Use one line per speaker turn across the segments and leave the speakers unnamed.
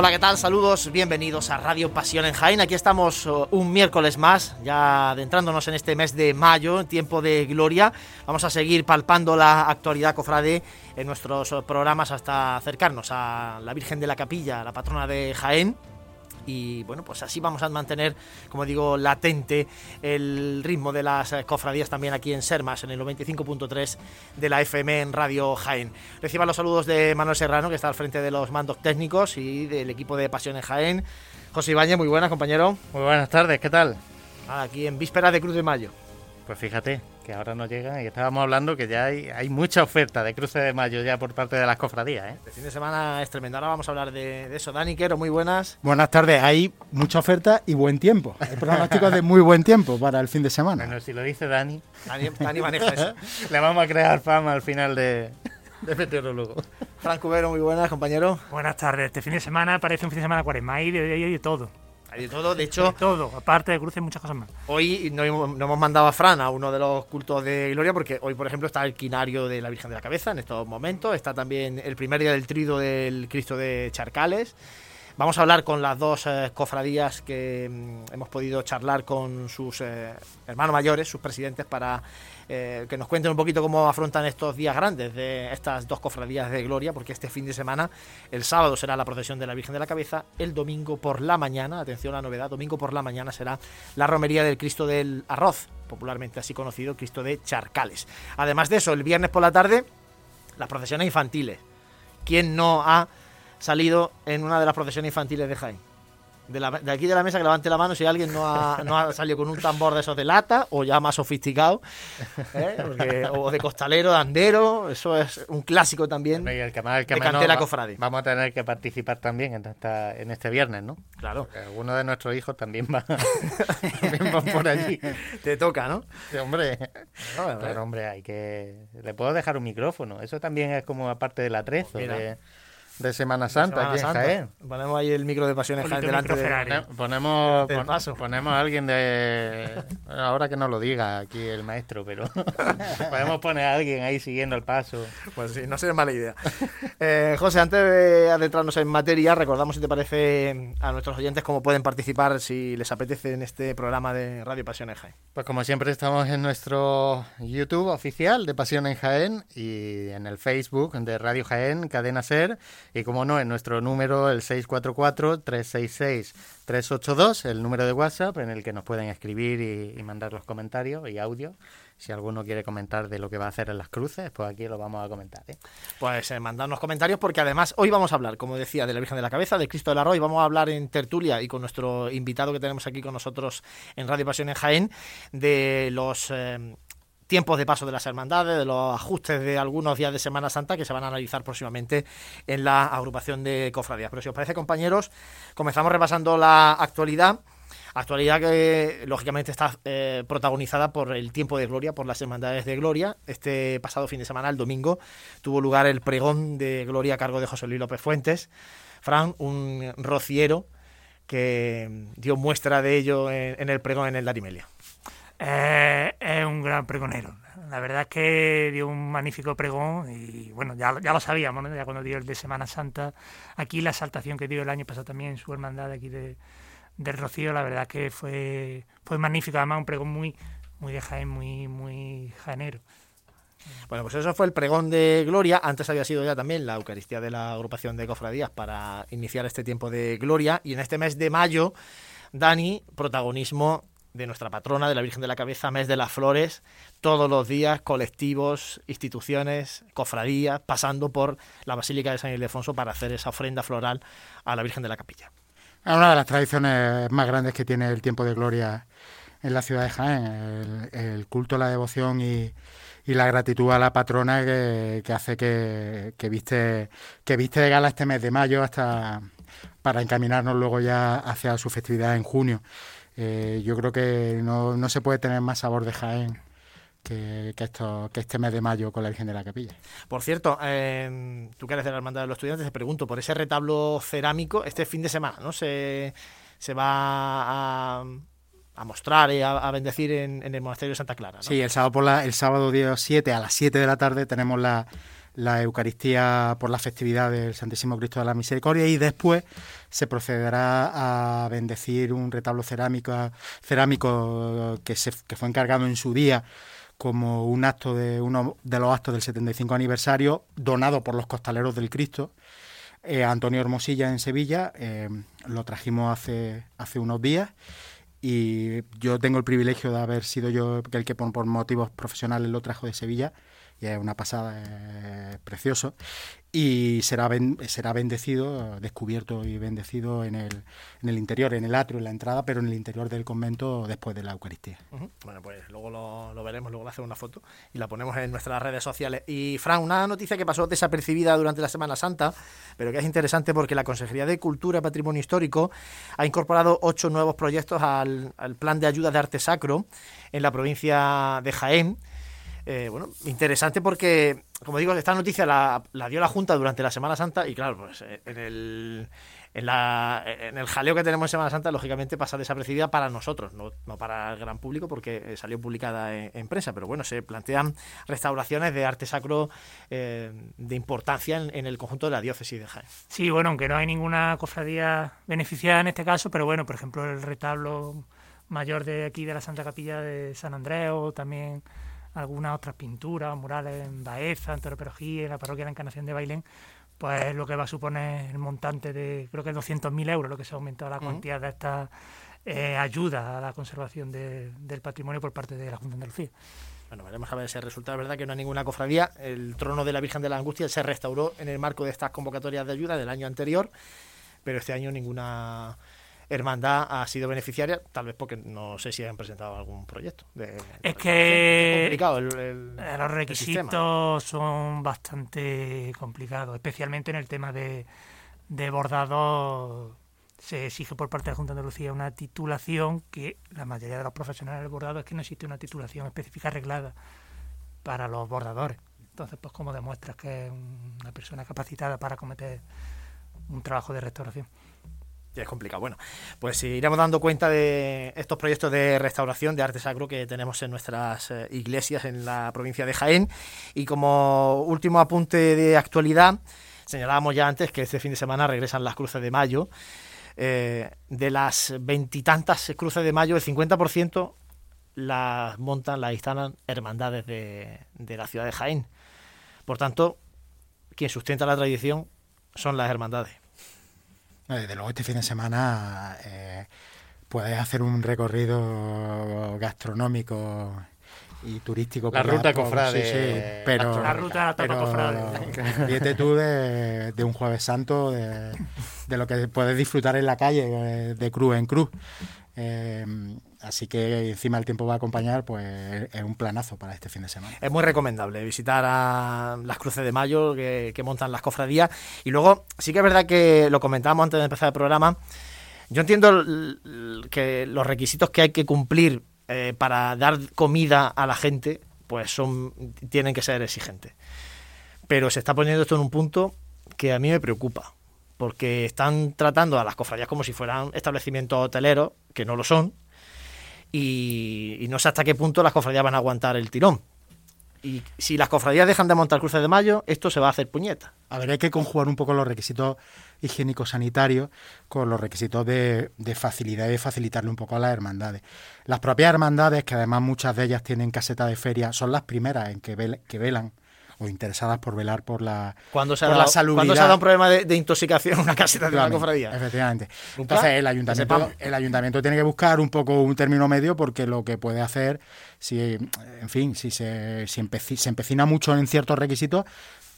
Hola, ¿qué tal? Saludos, bienvenidos a Radio Pasión en Jaén. Aquí estamos uh, un miércoles más, ya adentrándonos en este mes de mayo, tiempo de gloria. Vamos a seguir palpando la actualidad cofrade en nuestros uh, programas hasta acercarnos a la Virgen de la Capilla, la patrona de Jaén y bueno, pues así vamos a mantener, como digo, latente el ritmo de las eh, cofradías también aquí en Sermas, en el 95.3 de la FM en Radio Jaén. Reciban los saludos de Manuel Serrano, que está al frente de los mandos técnicos y del equipo de Pasiones Jaén. José Ibañez, muy buenas, compañero.
Muy buenas tardes, ¿qué tal?
Aquí en vísperas de Cruz de Mayo.
Pues fíjate, que ahora no llegan y estábamos hablando que ya hay, hay mucha oferta de cruce de mayo ya por parte de las cofradías. ¿eh?
El fin de semana es tremendo. Ahora vamos a hablar de, eso. Dani Quero, muy buenas.
Buenas tardes. Hay mucha oferta y buen tiempo. Hay pronósticos de muy buen tiempo para el fin de semana.
Bueno, si lo dice Dani.
Dani, maneja eso.
Le vamos a crear fama al final de, de meteorólogo.
Franco Cubero, muy buenas, compañero.
Buenas tardes. Este fin de semana parece un fin de semana cuaresma. Hay de, de todo.
Hay de todo, de hecho.
todo, aparte de cruces, muchas cosas más.
Hoy no, hemos mandado a Fran a uno de los cultos de Gloria, porque hoy, por ejemplo, está el quinario de la Virgen de la Cabeza en estos momentos. Está también el primer día del trido del Cristo de Charcales. Vamos a hablar con las dos eh, cofradías que mm, hemos podido charlar con sus eh, hermanos mayores, sus presidentes, para eh, que nos cuenten un poquito cómo afrontan estos días grandes de estas dos cofradías de gloria, porque este fin de semana, el sábado será la procesión de la Virgen de la Cabeza, el domingo por la mañana, atención a la novedad, domingo por la mañana será la romería del Cristo del Arroz, popularmente así conocido, Cristo de Charcales. Además de eso, el viernes por la tarde, las procesiones infantiles. ¿Quién no ha salido en una de las procesiones infantiles de Jaén? de, aquí de la mesa que levante la mano si alguien no ha, salido con un tambor de esos de lata o ya más sofisticado, ¿eh? o de costalero, de andero, eso es un clásico también
y el el
de Cofrade.
Vamos a tener que participar también en, en este viernes, ¿no?
Claro.
alguno de nuestros hijos también va, por allí.
Te toca, ¿no?
Sí, hombre. pero hombre, hay que... Le puedo dejar un micrófono. Eso también es como aparte del atrezo. De de Semana Santa aquí en Jaén.
Ponemos ahí el micro de Pasiones Jaén delante de,
ponemos, ponemos a alguien de ahora que no lo diga aquí el maestro, pero podemos poner a alguien ahí siguiendo el paso.
Pues sí, no sería mala idea. Eh, José, antes de adentrarnos en materia, recordamos si te parece a nuestros oyentes cómo pueden participar si les apetece en este programa de Radio Pasiones Jaén.
Pues como siempre estamos en nuestro YouTube oficial de Pasión en Jaén y en el Facebook de Radio Jaén, Cadena Ser y como no, en nuestro número, el 644-366-382, el número de WhatsApp en el que nos pueden escribir y, mandar los comentarios y audio. Si alguno quiere comentar de lo que va a hacer en las cruces, pues aquí lo vamos a comentar. ¿eh?
Pues eh, mandarnos comentarios porque además hoy vamos a hablar, como decía, de la Virgen de la Cabeza, de Cristo del Arroyo, y vamos a hablar en tertulia y con nuestro invitado que tenemos aquí con nosotros en Radio Pasión en Jaén, de los... Eh, tiempos de paso de las hermandades, de los ajustes de algunos días de Semana Santa que se van a analizar próximamente en la agrupación de cofradías. Pero si os parece, compañeros, comenzamos repasando la actualidad. Actualidad que lógicamente está eh, protagonizada por el tiempo de gloria, por las hermandades de gloria. Este pasado fin de semana, el domingo, tuvo lugar el pregón de gloria a cargo de José Luis López Fuentes. Fran, un rociero que dio muestra de ello en, el pregón en el Darimelia.
Eh, es un gran pregonero. La verdad es que dio un magnífico pregón y bueno, ya, ya lo sabíamos, ya cuando dio el de Semana Santa, aquí la exaltación que dio el año pasado también en su hermandad aquí de, Rocío, la verdad que fue, fue magnífico, además un pregón muy, muy de Jaén, muy, muy jaenero.
Bueno, pues eso fue el pregón de Gloria. Antes había sido ya también la Eucaristía de la agrupación de cofradías para iniciar este tiempo de Gloria. Y en este mes de mayo, Dani, protagonismo de nuestra patrona, de la Virgen de la Cabeza, Mes de las Flores, todos los días, colectivos, instituciones, cofradías, pasando por la Basílica de San Ildefonso para hacer esa ofrenda floral a la Virgen de la Capilla.
Es una de las tradiciones más grandes que tiene el tiempo de gloria en la ciudad de Jaén, el, culto, la devoción y, la gratitud a la patrona que, hace que, que, viste, que viste de gala este mes de mayo hasta para encaminarnos luego ya hacia su festividad en junio. Eh, yo creo que no, no, se puede tener más sabor de Jaén que, esto, que este mes de mayo con la Virgen de la Capilla.
Por cierto, eh, tú que eres de la Hermandad de los Estudiantes, te pregunto, por ese retablo cerámico, este fin de semana, ¿no? Se, se va a, a mostrar y a, bendecir en, el Monasterio de Santa Clara. ¿no?
Sí, el sábado, por la, el sábado día 7 a las 7 de la tarde tenemos la la Eucaristía por la festividad del Santísimo Cristo de la Misericordia y después se procederá a bendecir un retablo cerámico, cerámico que, se, que fue encargado en su día como un acto de uno de los actos del 75 aniversario donado por los costaleros del Cristo. Eh, Antonio Hermosilla en Sevilla eh, lo trajimos hace hace unos días y yo tengo el privilegio de haber sido yo el que por, por motivos profesionales lo trajo de Sevilla y es una pasada, precioso. Y será, será bendecido, descubierto y bendecido en el, en el interior, en el atrio, en la entrada, pero en el interior del convento después de la Eucaristía.
Bueno, pues luego lo, lo, veremos, luego le hacemos una foto y la ponemos en nuestras redes sociales. Y Fran, una noticia que pasó desapercibida durante la Semana Santa, pero que es interesante porque la Consejería de Cultura y Patrimonio Histórico ha incorporado ocho nuevos proyectos al, al plan de ayuda de arte sacro en la provincia de Jaén eh, bueno, interesante porque, como digo, esta noticia la, dio la Junta durante la Semana Santa y claro, pues eh, en el, en, la, en el jaleo que tenemos en Semana Santa, lógicamente pasa desapercibida para nosotros, no, no para el gran público porque salió publicada en, en, prensa, pero bueno, se plantean restauraciones de arte sacro eh, de importancia en, en, el conjunto de la diócesis de Jaén.
Sí, bueno, aunque no hay ninguna cofradía beneficiada en este caso, pero bueno, por ejemplo, el retablo mayor de aquí de la Santa Capilla de San Andrés o también algunas otras pinturas, murales en Baeza, en Toroperogí, en la parroquia de la Encarnación de Bailén, pues lo que va a suponer el montante de, creo que 200.000 euros, lo que se ha aumentado la cuantía uh -huh. de esta eh, ayuda a la conservación de, del patrimonio por parte de la Junta de Andalucía.
Bueno, veremos a ver si resulta. Es verdad que no hay ninguna cofradía. El trono de la Virgen de la Angustia se restauró en el marco de estas convocatorias de ayuda del año anterior, pero este año ninguna hermandad ha sido beneficiaria, tal vez porque no sé si han presentado algún proyecto. De,
es que
es complicado el, el,
los requisitos son bastante complicados, especialmente en el tema de, de bordado. Se exige por parte de la Junta de Andalucía una titulación que la mayoría de los profesionales del bordado es que no existe una titulación específica arreglada para los bordadores. Entonces, pues, ¿cómo demuestras que es una persona capacitada para cometer un trabajo de restauración?
Es complicado. Bueno, pues iremos dando cuenta de estos proyectos de restauración de arte sacro que tenemos en nuestras eh, iglesias en la provincia de Jaén. Y como último apunte de actualidad, señalábamos ya antes que este fin de semana regresan las cruces de mayo. Eh, de las veintitantas cruces de mayo, el 50% las montan, las instalan hermandades de, de la ciudad de Jaén. Por tanto, quien sustenta la tradición son las hermandades.
Desde luego este fin de semana eh, puedes hacer un recorrido gastronómico y turístico.
La ruta cofrade.
Sí, sí, pero,
la ruta pero, cofrade.
Tú de, de, un jueves santo, de, de, lo que puedes disfrutar en la calle, de cruz en cruz. Eh, así que encima el tiempo va a acompañar, pues es un planazo para este fin de semana.
Es muy recomendable visitar a las cruces de mayo que, montan las cofradías. Y luego, sí que es verdad que lo comentábamos antes de empezar el programa. Yo entiendo que los requisitos que hay que cumplir eh, para dar comida a la gente, pues son tienen que ser exigentes. Pero se está poniendo esto en un punto que a mí me preocupa porque están tratando a las cofradías como si fueran establecimientos hoteleros, que no lo son, y, no sé hasta qué punto las cofradías van a aguantar el tirón. Y si las cofradías dejan de montar cruces de mayo, esto se va a hacer puñeta.
A ver, hay que conjugar un poco los requisitos higiénicos sanitarios con los requisitos de, de facilidad y de facilitarle un poco a las hermandades. Las propias hermandades, que además muchas de ellas tienen caseta de feria, son las primeras en que velan o interesadas por velar por la,
cuando se
por
la. Cuando se ha dado un problema de, de intoxicación en una caseta de una cofradía.
Efectivamente. Entonces el ayuntamiento, el ayuntamiento tiene que buscar un poco un término medio porque lo que puede hacer, si en fin, si se, si empeci se empecina mucho en ciertos requisitos,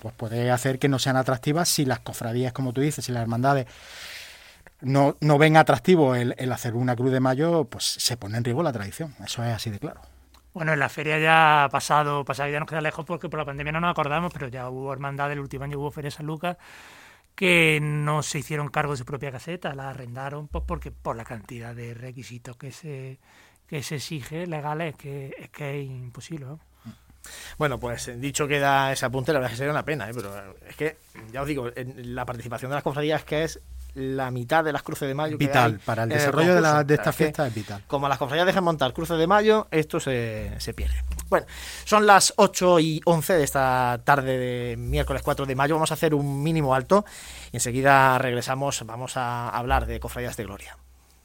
pues puede hacer que no sean atractivas si las cofradías, como tú dices, si las hermandades no, no ven atractivo el, el hacer una cruz de mayo, pues se pone en riesgo la tradición. Eso es así de claro.
Bueno, en la feria ya ha pasado, pasado ya nos queda lejos porque por la pandemia no nos acordamos, pero ya hubo hermandad, el último año hubo Feria San Lucas, que no se hicieron cargo de su propia caseta, la arrendaron pues porque por la cantidad de requisitos que se, que se exige legales, que, es que es imposible. ¿no?
Bueno, pues dicho queda ese apunte, la verdad es que sería una pena, ¿eh? pero es que, ya os digo, la participación de las cofradías es que es la mitad de las cruces de mayo.
Vital, para el desarrollo de, esta fiesta es vital.
Como las cofradías dejan montar cruces de mayo, esto se, se pierde. Bueno, son las 8 y 11 de esta tarde de miércoles 4 de mayo. Vamos a hacer un mínimo alto y enseguida regresamos. Vamos a hablar de cofradías de gloria.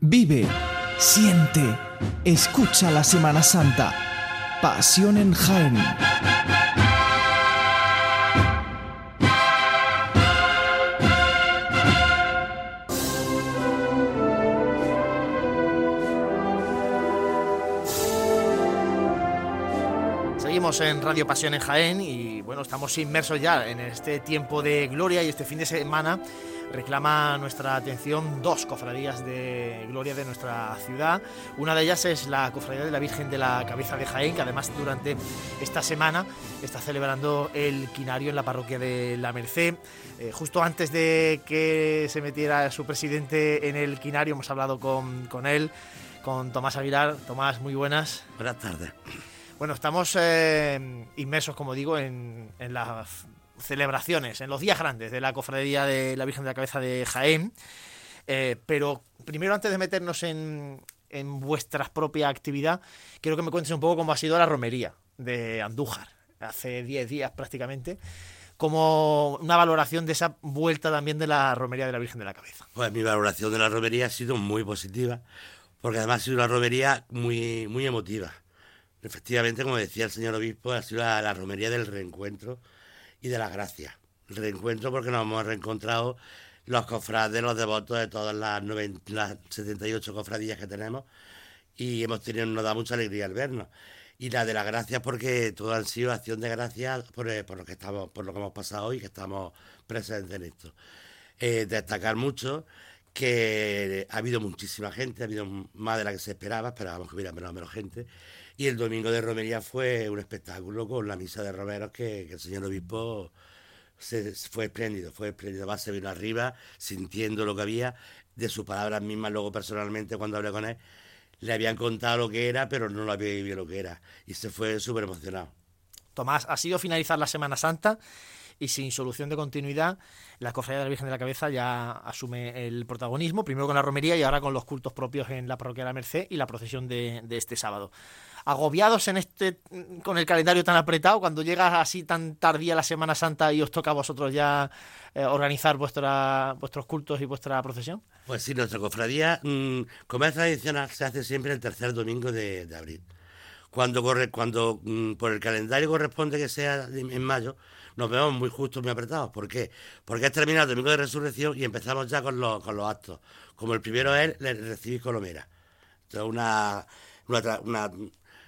Vive, siente, escucha la Semana Santa. Pasión en Jaén.
Seguimos en Radio Pasión en Jaén y bueno, estamos inmersos ya en este tiempo de gloria y este fin de semana reclama nuestra atención dos cofradías de gloria de nuestra ciudad. Una de ellas es la Cofradía de la Virgen de la Cabeza de Jaén, que además durante esta semana está celebrando el quinario en la parroquia de La Merced. Eh, justo antes de que se metiera su presidente en el quinario, hemos hablado con, con él, con Tomás Aguilar. Tomás, muy buenas.
Buenas tardes.
Bueno, estamos eh, inmersos, como digo, en, en la celebraciones, en los días grandes de la Cofradía de la Virgen de la Cabeza de Jaén. Eh, pero primero, antes de meternos en, en vuestra propia actividad, quiero que me cuentes un poco cómo ha sido la romería de Andújar, hace 10 días prácticamente, como una valoración de esa vuelta también de la romería de la Virgen de la Cabeza.
Pues mi valoración de la romería ha sido muy positiva, porque además ha sido una romería muy, muy emotiva. Efectivamente, como decía el señor obispo, ha sido la romería del reencuentro y de las gracias. Reencuentro porque nos hemos reencontrado los cofrades, los devotos de todas las, 78 cofradías que tenemos y hemos tenido, nos da mucha alegría al vernos. Y la de las gracias porque todo han sido acción de gracias por, eh, por, lo que estamos, por lo que hemos pasado hoy, que estamos presentes en esto. Eh, destacar mucho que ha habido muchísima gente, ha habido más de la que se esperaba, esperábamos que hubiera menos, menos gente. Y el domingo de romería fue un espectáculo con la misa de romeros que, el señor obispo se, fue espléndido, fue espléndido. Va, se vino arriba sintiendo lo que había, de sus palabras mismas, luego personalmente cuando hablé con él, le habían contado lo que era, pero no lo había vivido lo que era. Y se fue súper emocionado.
Tomás, ha sido finalizar la Semana Santa y sin solución de continuidad, la Cofradía de la Virgen de la Cabeza ya asume el protagonismo, primero con la romería y ahora con los cultos propios en la parroquia de la Merced y la procesión de, de este sábado agobiados en este con el calendario tan apretado, cuando llega así tan tardía la Semana Santa y os toca a vosotros ya eh, organizar vuestra, vuestros cultos y vuestra procesión?
Pues sí, nuestra cofradía, mm, como es tradicional, se hace siempre el tercer domingo de, abril. Cuando, corre, cuando mm, por el calendario corresponde que sea en mayo, nos vemos muy justos, muy apretados. ¿Por qué? Porque es terminado el domingo de resurrección y empezamos ya con los, con los actos. Como el primero es el recibir colomera. Entonces, una, una,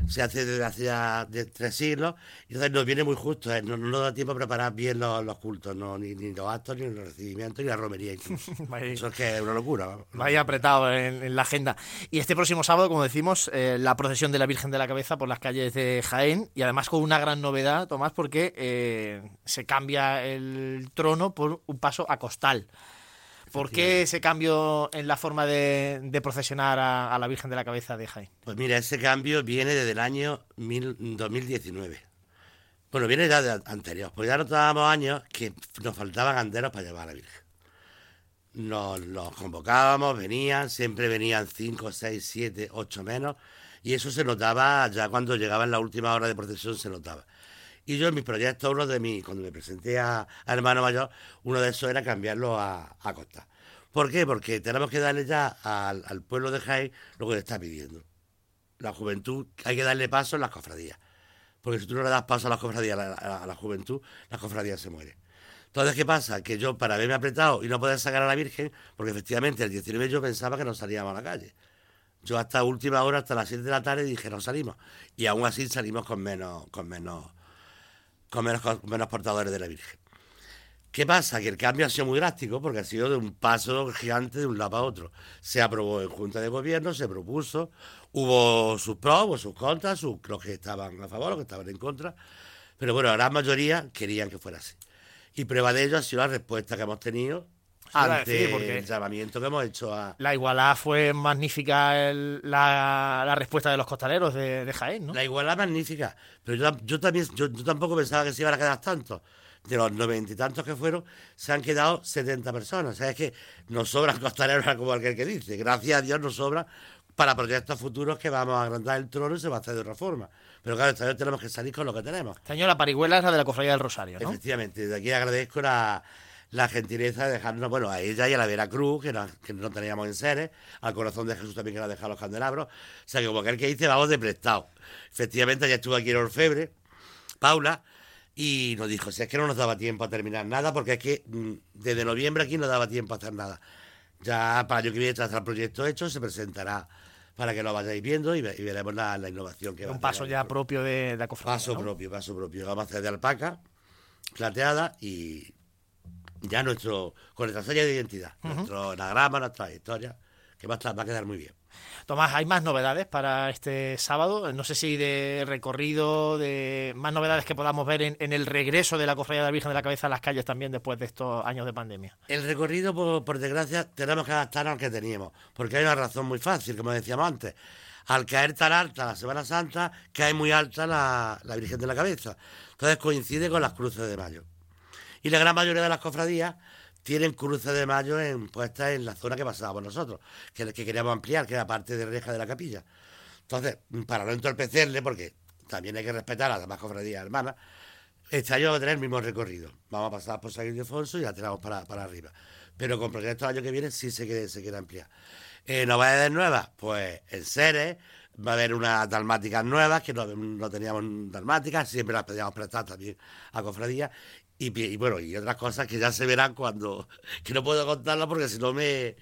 se hace desde hace ya de tres siglos, y entonces nos viene muy justo, ¿eh? no, nos da tiempo a preparar bien los, cultos, no, ni, los actos, ni los recibimientos, ni la romería Eso es que es una locura.
Vaya apretado en, la agenda. Y este próximo sábado, como decimos, eh, la procesión de la Virgen de la Cabeza por las calles de Jaén, y además con una gran novedad, Tomás, porque eh, se cambia el trono por un paso a costal. ¿Por qué ese cambio en la forma de, procesionar a, la Virgen de la Cabeza de Jaén?
Pues mira, ese cambio viene desde el año 2019. Bueno, viene ya de anterior, porque ya notábamos años que nos faltaban anderos para llevar a la Virgen. Nos los convocábamos, venían, siempre venían 5, 6, 7, 8 menos, y eso se notaba ya cuando llegaba en la última hora de procesión, se notaba. Y yo en mis proyectos, uno de mis, cuando me presenté a, hermano mayor, uno de esos era cambiarlo a, Costa. ¿Por qué? Porque tenemos que darle ya al, pueblo de Jaén lo que le está pidiendo. La juventud, hay que darle paso en las cofradías. Porque si tú no le das paso a las cofradías, a la, juventud, la cofradía se muere. Entonces, ¿qué pasa? Que yo, para verme apretado y no poder sacar a la Virgen, porque efectivamente el 19 yo pensaba que no salíamos a la calle. Yo hasta última hora, hasta las 7 de la tarde, dije, no salimos. Y aún así salimos con menos, con menos con menos, portadores de la Virgen. ¿Qué pasa? Que el cambio ha sido muy drástico porque ha sido de un paso gigante de un lado a otro. Se aprobó en Junta de Gobierno, se propuso, hubo sus pros, hubo sus contras, los que estaban a favor, los que estaban en contra, pero bueno, la gran mayoría querían que fuera así. Y prueba de ello ha sido la respuesta que hemos tenido ante
decir, porque-
el llamamiento que hemos hecho a...
La igualdad fue magnífica el- la, la respuesta de los costaleros de, de Jaén, ¿no?
La igualdad magnífica, pero yo, yo también, yo, yo tampoco pensaba que se iban a quedar tantos. De los noventa y tantos que fueron, se han quedado 70 personas. O sea, es que nos sobran costaleros como aquel que dice. Gracias a Dios nos sobra para proyectos futuros que vamos a agrandar el trono y se va a hacer de otra forma. Pero claro, esta vez tenemos que salir con lo que tenemos.
Este año la parihuela es la de la Cofradía del Rosario, ¿no?
Efectivamente, de aquí agradezco la, la gentileza de dejarnos, bueno, a ella y a la Veracruz, que no, que no teníamos en seres, al corazón de Jesús también que nos ha dejado los candelabros. O sea que como aquel que dice, vamos de prestado. Efectivamente, ya estuvo aquí en Orfebre, Paula, y nos dijo, si es que no nos daba tiempo a terminar nada, porque es que mm, desde noviembre aquí no daba tiempo a hacer nada. Ya para el año que viene tras el proyecto hecho, se presentará para que lo vayáis viendo y, ve- y veremos la, la innovación que va a
Un paso ya
pro-
propio de, de la cofradía.
Paso
¿no?
propio, paso propio. Vamos a hacer de alpaca, plateada y ya nuestro, con nuestra serie de identidad, nuestro anagrama, nuestra historia, que va a, estar- va a quedar muy bien.
Tomás, ¿hay más novedades para este sábado? No sé si de recorrido, de más novedades que podamos ver en, en el regreso de la Cofradía de la Virgen de la Cabeza a las calles también después de estos años de pandemia.
El recorrido, por, por desgracia, tenemos que adaptarnos al que teníamos, porque hay una razón muy fácil, como decíamos antes. Al caer tan alta la Semana Santa, cae muy alta la, la Virgen de la Cabeza. Entonces coincide con las cruces de mayo. Y la gran mayoría de las cofradías tienen cruces de mayo en, puestas en la zona que pasábamos nosotros, que, que queríamos ampliar, que era parte de reja de la capilla. Entonces, para no entorpecerle, porque también hay que respetar a las demás cofradías hermanas, este año vamos a tener el mismo recorrido. Vamos a pasar por San Ildefonso y la tiramos para, para arriba. Pero con proyectos el año que viene sí se quiere, se quiere ampliar. Eh, novedades nuevas, pues en Ceres va a haber unas dalmáticas nuevas, que no, no teníamos dalmáticas, siempre las pedíamos prestar también a cofradías. Y, y bueno, y otras cosas que ya se verán cuando... que no puedo contarlas porque si no me...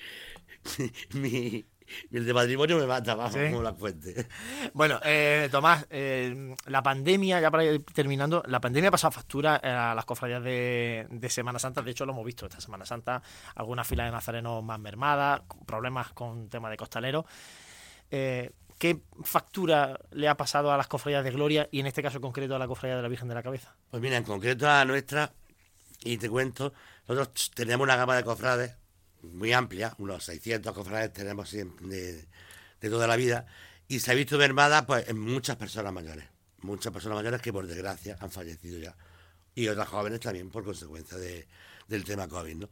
mi, mi- el de matrimonio me mata, vamos,
Sí.
como la cuente.
Bueno, eh, Tomás, eh, la pandemia, ya para ir terminando, la pandemia ha pasado factura eh, a las cofradías de, de Semana Santa. De hecho, lo hemos visto esta Semana Santa, algunas filas de nazarenos más mermadas, problemas con tema de costaleros. Eh, ¿Qué factura le ha pasado a las cofradías de Gloria y en este caso concreto a la cofradía de la Virgen de la Cabeza?
Pues mira, en concreto a nuestra, y te cuento, nosotros tenemos una gama de cofrades muy amplia, unos 600 cofrades tenemos de toda la vida, y se ha visto mermada pues, en muchas personas mayores, muchas personas mayores que por desgracia han fallecido ya, y otras jóvenes también por consecuencia de- del tema COVID, ¿no?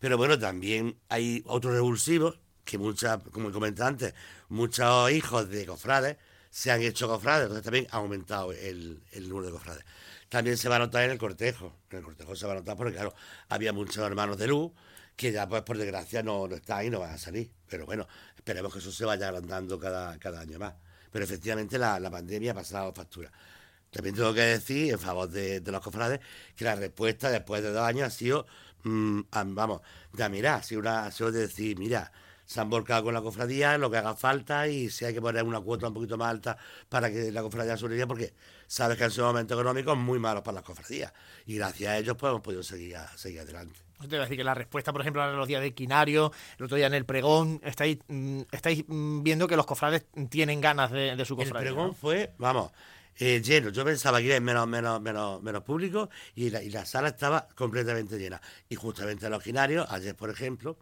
Pero bueno, también hay otros revulsivos que muchas, como comenté antes, muchos hijos de cofrades se han hecho cofrades, entonces también ha aumentado el, el número de cofrades. También se va a notar en el cortejo, en el cortejo se va a notar porque, claro, había muchos hermanos de luz que ya, pues, por desgracia, no, no están y no van a salir. Pero bueno, esperemos que eso se vaya agrandando cada, cada año más. Pero efectivamente la, la pandemia ha pasado factura. También tengo que decir, en favor de, de los cofrades, que la respuesta después de dos años ha sido, mm, ah, vamos, ya mira, ha sido, una, ha sido de decir, mira, se han volcado con la cofradía, lo que haga falta y si hay que poner una cuota un poquito más alta para que la cofradía sobreviva, porque sabes que han sido momentos económicos muy malos para las cofradías. Y gracias a ellos pues hemos podido seguir, a- seguir adelante.
Te voy a decir que la respuesta, por ejemplo, en los días de Quinario, el otro día en el pregón, estáis, mm, estáis mm, viendo que los cofrades tienen ganas de, de su
El
cofradía.
pregón
¿no?
fue, vamos, eh, lleno. Yo pensaba que iba a ir menos, menos, menos, menos público y la, y la sala estaba completamente llena. Y justamente en los ginarios, ayer por ejemplo,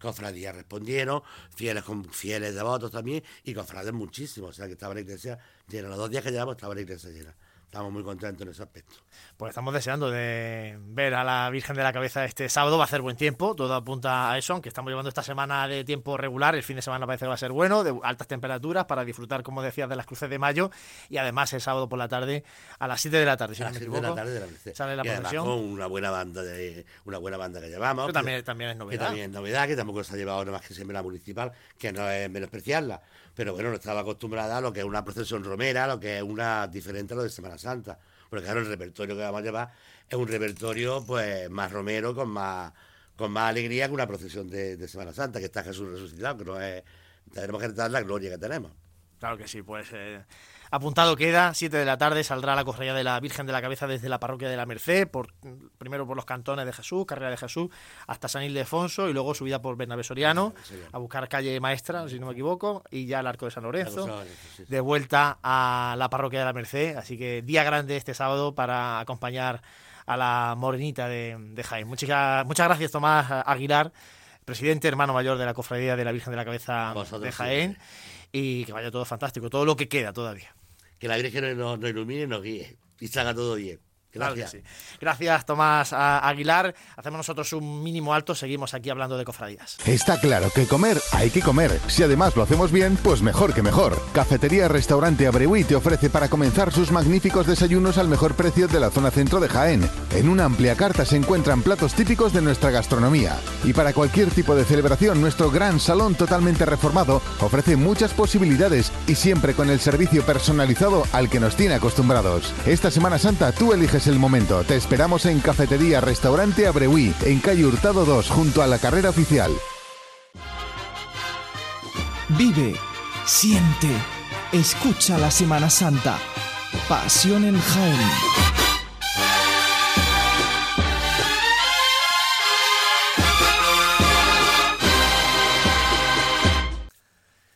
cofradías respondieron, fieles con fieles devotos también, y cofrades muchísimos. O sea que estaba la iglesia llena. Los dos días que llevamos estaba la iglesia llena. Estamos muy contentos en ese aspecto.
Pues estamos deseando de ver a la Virgen de la Cabeza este sábado. Va a hacer buen tiempo, todo apunta a eso, aunque estamos llevando esta semana de tiempo regular. El fin de semana parece que va a ser bueno, de altas temperaturas, para disfrutar, como decías, de las cruces de mayo. Y además el sábado por la tarde, a las 7 de la tarde, si
A
no me
siete de la
equivoco,
tarde de la
sale la
y además con una buena banda de una buena banda que llevamos.
Eso
que-
también, también es
que
novedad.
también es novedad, que tampoco se ha llevado nada más que siempre la municipal, que no es menospreciarla, pero bueno, no estaba acostumbrada a lo que es una procesión romera, lo que es una diferente a lo de Semana Santa. Porque claro, el repertorio que vamos a llevar es un repertorio pues más romero, con más, con más alegría que una procesión de, Semana Santa, que está Jesús resucitado, que no es, tenemos que dar la gloria que tenemos.
Claro que sí, pues eh, Apuntado queda, 7 de la tarde saldrá la cofradía de la Virgen de la Cabeza desde la parroquia de la Merced, por, primero por los cantones de Jesús, carrera de Jesús, hasta San Ildefonso y luego subida por Bernabé Soriano a buscar calle Maestra, si no me equivoco, y ya el Arco de San Lorenzo, de vuelta a la parroquia de la Merced. Así que día grande este sábado para acompañar a la morenita de, de Jaén. Muchas, muchas gracias, Tomás Aguilar, presidente hermano mayor de la cofradía de la Virgen de la Cabeza de Jaén y que vaya todo fantástico, todo lo que queda todavía.
Que la Virgen nos, nos ilumine y nos guíe y salga todo bien. Gracias.
Gracias, Tomás Aguilar. Hacemos nosotros un mínimo alto, seguimos aquí hablando de cofradías.
Está claro que comer hay que comer. Si además lo hacemos bien, pues mejor que mejor. Cafetería Restaurante Abreuí te ofrece para comenzar sus magníficos desayunos al mejor precio de la zona centro de Jaén. En una amplia carta se encuentran platos típicos de nuestra gastronomía. Y para cualquier tipo de celebración, nuestro gran salón totalmente reformado ofrece muchas posibilidades y siempre con el servicio personalizado al que nos tiene acostumbrados. Esta Semana Santa tú eliges el momento. Te esperamos en Cafetería Restaurante Abreuí, en calle Hurtado 2, junto a la carrera oficial.
Vive, siente, escucha la Semana Santa. Pasión en Jaén.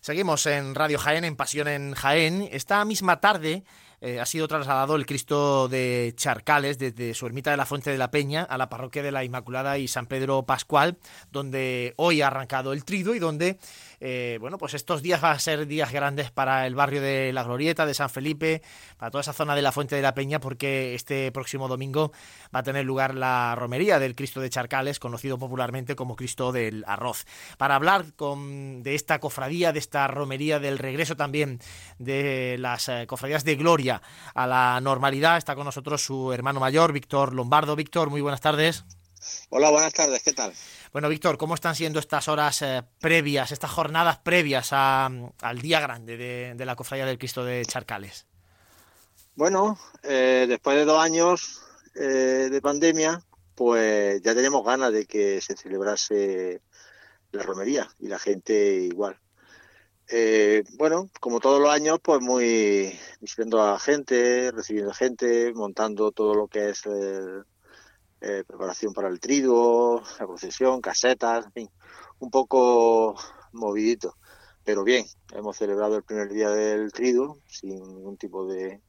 Seguimos en Radio Jaén, en Pasión en Jaén. Esta misma tarde eh, ha sido trasladado el Cristo de Charcales desde su ermita de la Fuente de la Peña a la parroquia de la Inmaculada y San Pedro Pascual, donde hoy ha arrancado el trido y donde eh, bueno, pues estos días van a ser días grandes para el barrio de La Glorieta, de San Felipe, para toda esa zona de la Fuente de la Peña, porque este próximo domingo va a tener lugar la romería del Cristo de Charcales, conocido popularmente como Cristo del Arroz. Para hablar con, de esta cofradía, de esta romería, del regreso también de las eh, cofradías de Gloria a la normalidad, está con nosotros su hermano mayor, Víctor Lombardo. Víctor, muy buenas tardes.
Hola, buenas tardes, ¿qué tal?
Bueno, Víctor, ¿cómo están siendo estas horas eh, previas, estas jornadas previas al día grande de, la Cofradía del Cristo de Charcales?
Bueno, eh, después de dos años eh, de pandemia, pues ya tenemos ganas de que se celebrase la romería y la gente igual. bueno, como todos los años, pues muy visitando a gente, recibiendo gente, montando todo lo que es el, eh, preparación para el trigo, la procesión, casetas, en fin, un poco movidito. Pero bien, hemos celebrado el primer día del trigo sin ningún tipo de,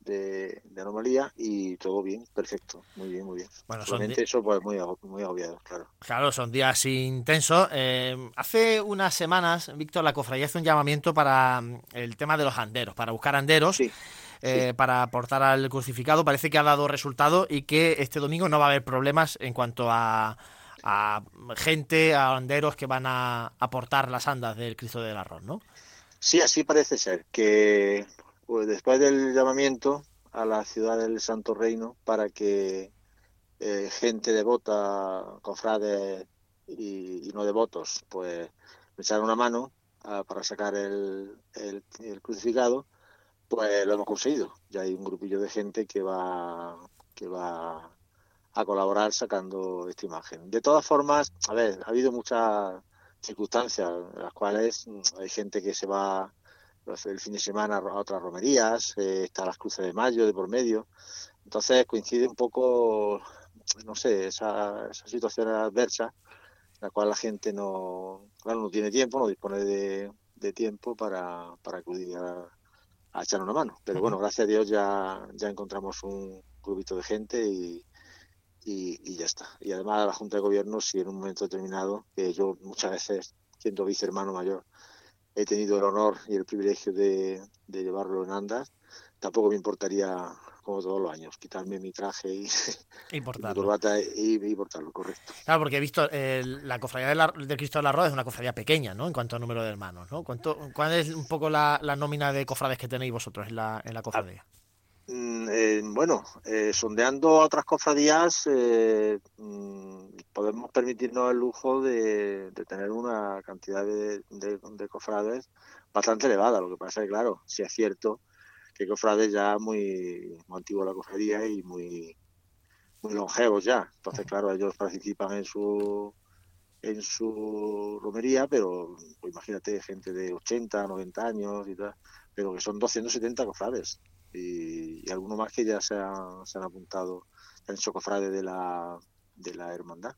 de, anomalía y todo bien, perfecto, muy bien, muy bien. Bueno, Solamente eso pues muy, muy agobiado, claro.
Claro, son días intensos. Eh, hace unas semanas, Víctor, la cofradía hace un llamamiento para mm, el tema de los anderos, para buscar anderos. Sí eh, para aportar al crucificado. Parece que ha dado resultado y que este domingo no va a haber problemas en cuanto a, gente, a banderos que van a aportar las andas del Cristo del Arroz, ¿no?
Sí, así parece ser, que pues, después del llamamiento a la ciudad del Santo Reino para que eh, gente devota, cofrades y, no devotos, pues me echaran una mano ah, para sacar el, el crucificado, pues lo hemos conseguido. Ya hay un grupillo de gente que va, que va a colaborar sacando esta imagen. De todas formas, a ver, ha habido muchas circunstancias en las cuales mm, hay gente que se va el fin de semana a otras romerías, eh, está las cruces de mayo de por medio. Entonces coincide un poco, no sé, esa, esa situación adversa la cual la gente no, claro, no tiene tiempo, no dispone de, de tiempo para, para acudir a, a echar una mano. Pero bueno, gracias a Dios ya, ya encontramos un grupito de gente y, y, ya está. Y además la Junta de Gobierno, si en un momento determinado, que yo muchas veces, siendo vicehermano mayor, he tenido el honor y el privilegio de, de llevarlo en andas, tampoco me importaría como todos los años, quitarme mi traje y,
importarlo.
mi corbata y, importarlo, correcto.
Claro, porque he visto la cofradía del, Cristo de la Roda es una cofradía pequeña, ¿no? En cuanto a número de hermanos, ¿no? ¿Cuánto, ¿Cuál es un poco la, nómina de cofrades que tenéis vosotros en la, en la cofradía?
Mm, eh, bueno, eh, sondeando a otras cofradías, eh, mm, podemos permitirnos el lujo de, tener una cantidad de, de, cofrades bastante elevada. Lo que pasa es que, claro, si es cierto que cofrades ya muy, muy antiguos la cofradía y muy, muy longevos ya. Entonces, claro, ellos participan en su en su romería, pero pues, imagínate gente de 80, 90 años y tal, pero que son 270 cofrades y, algunos más que ya se, han- se han apuntado, se han hecho cofrades de la, de la hermandad.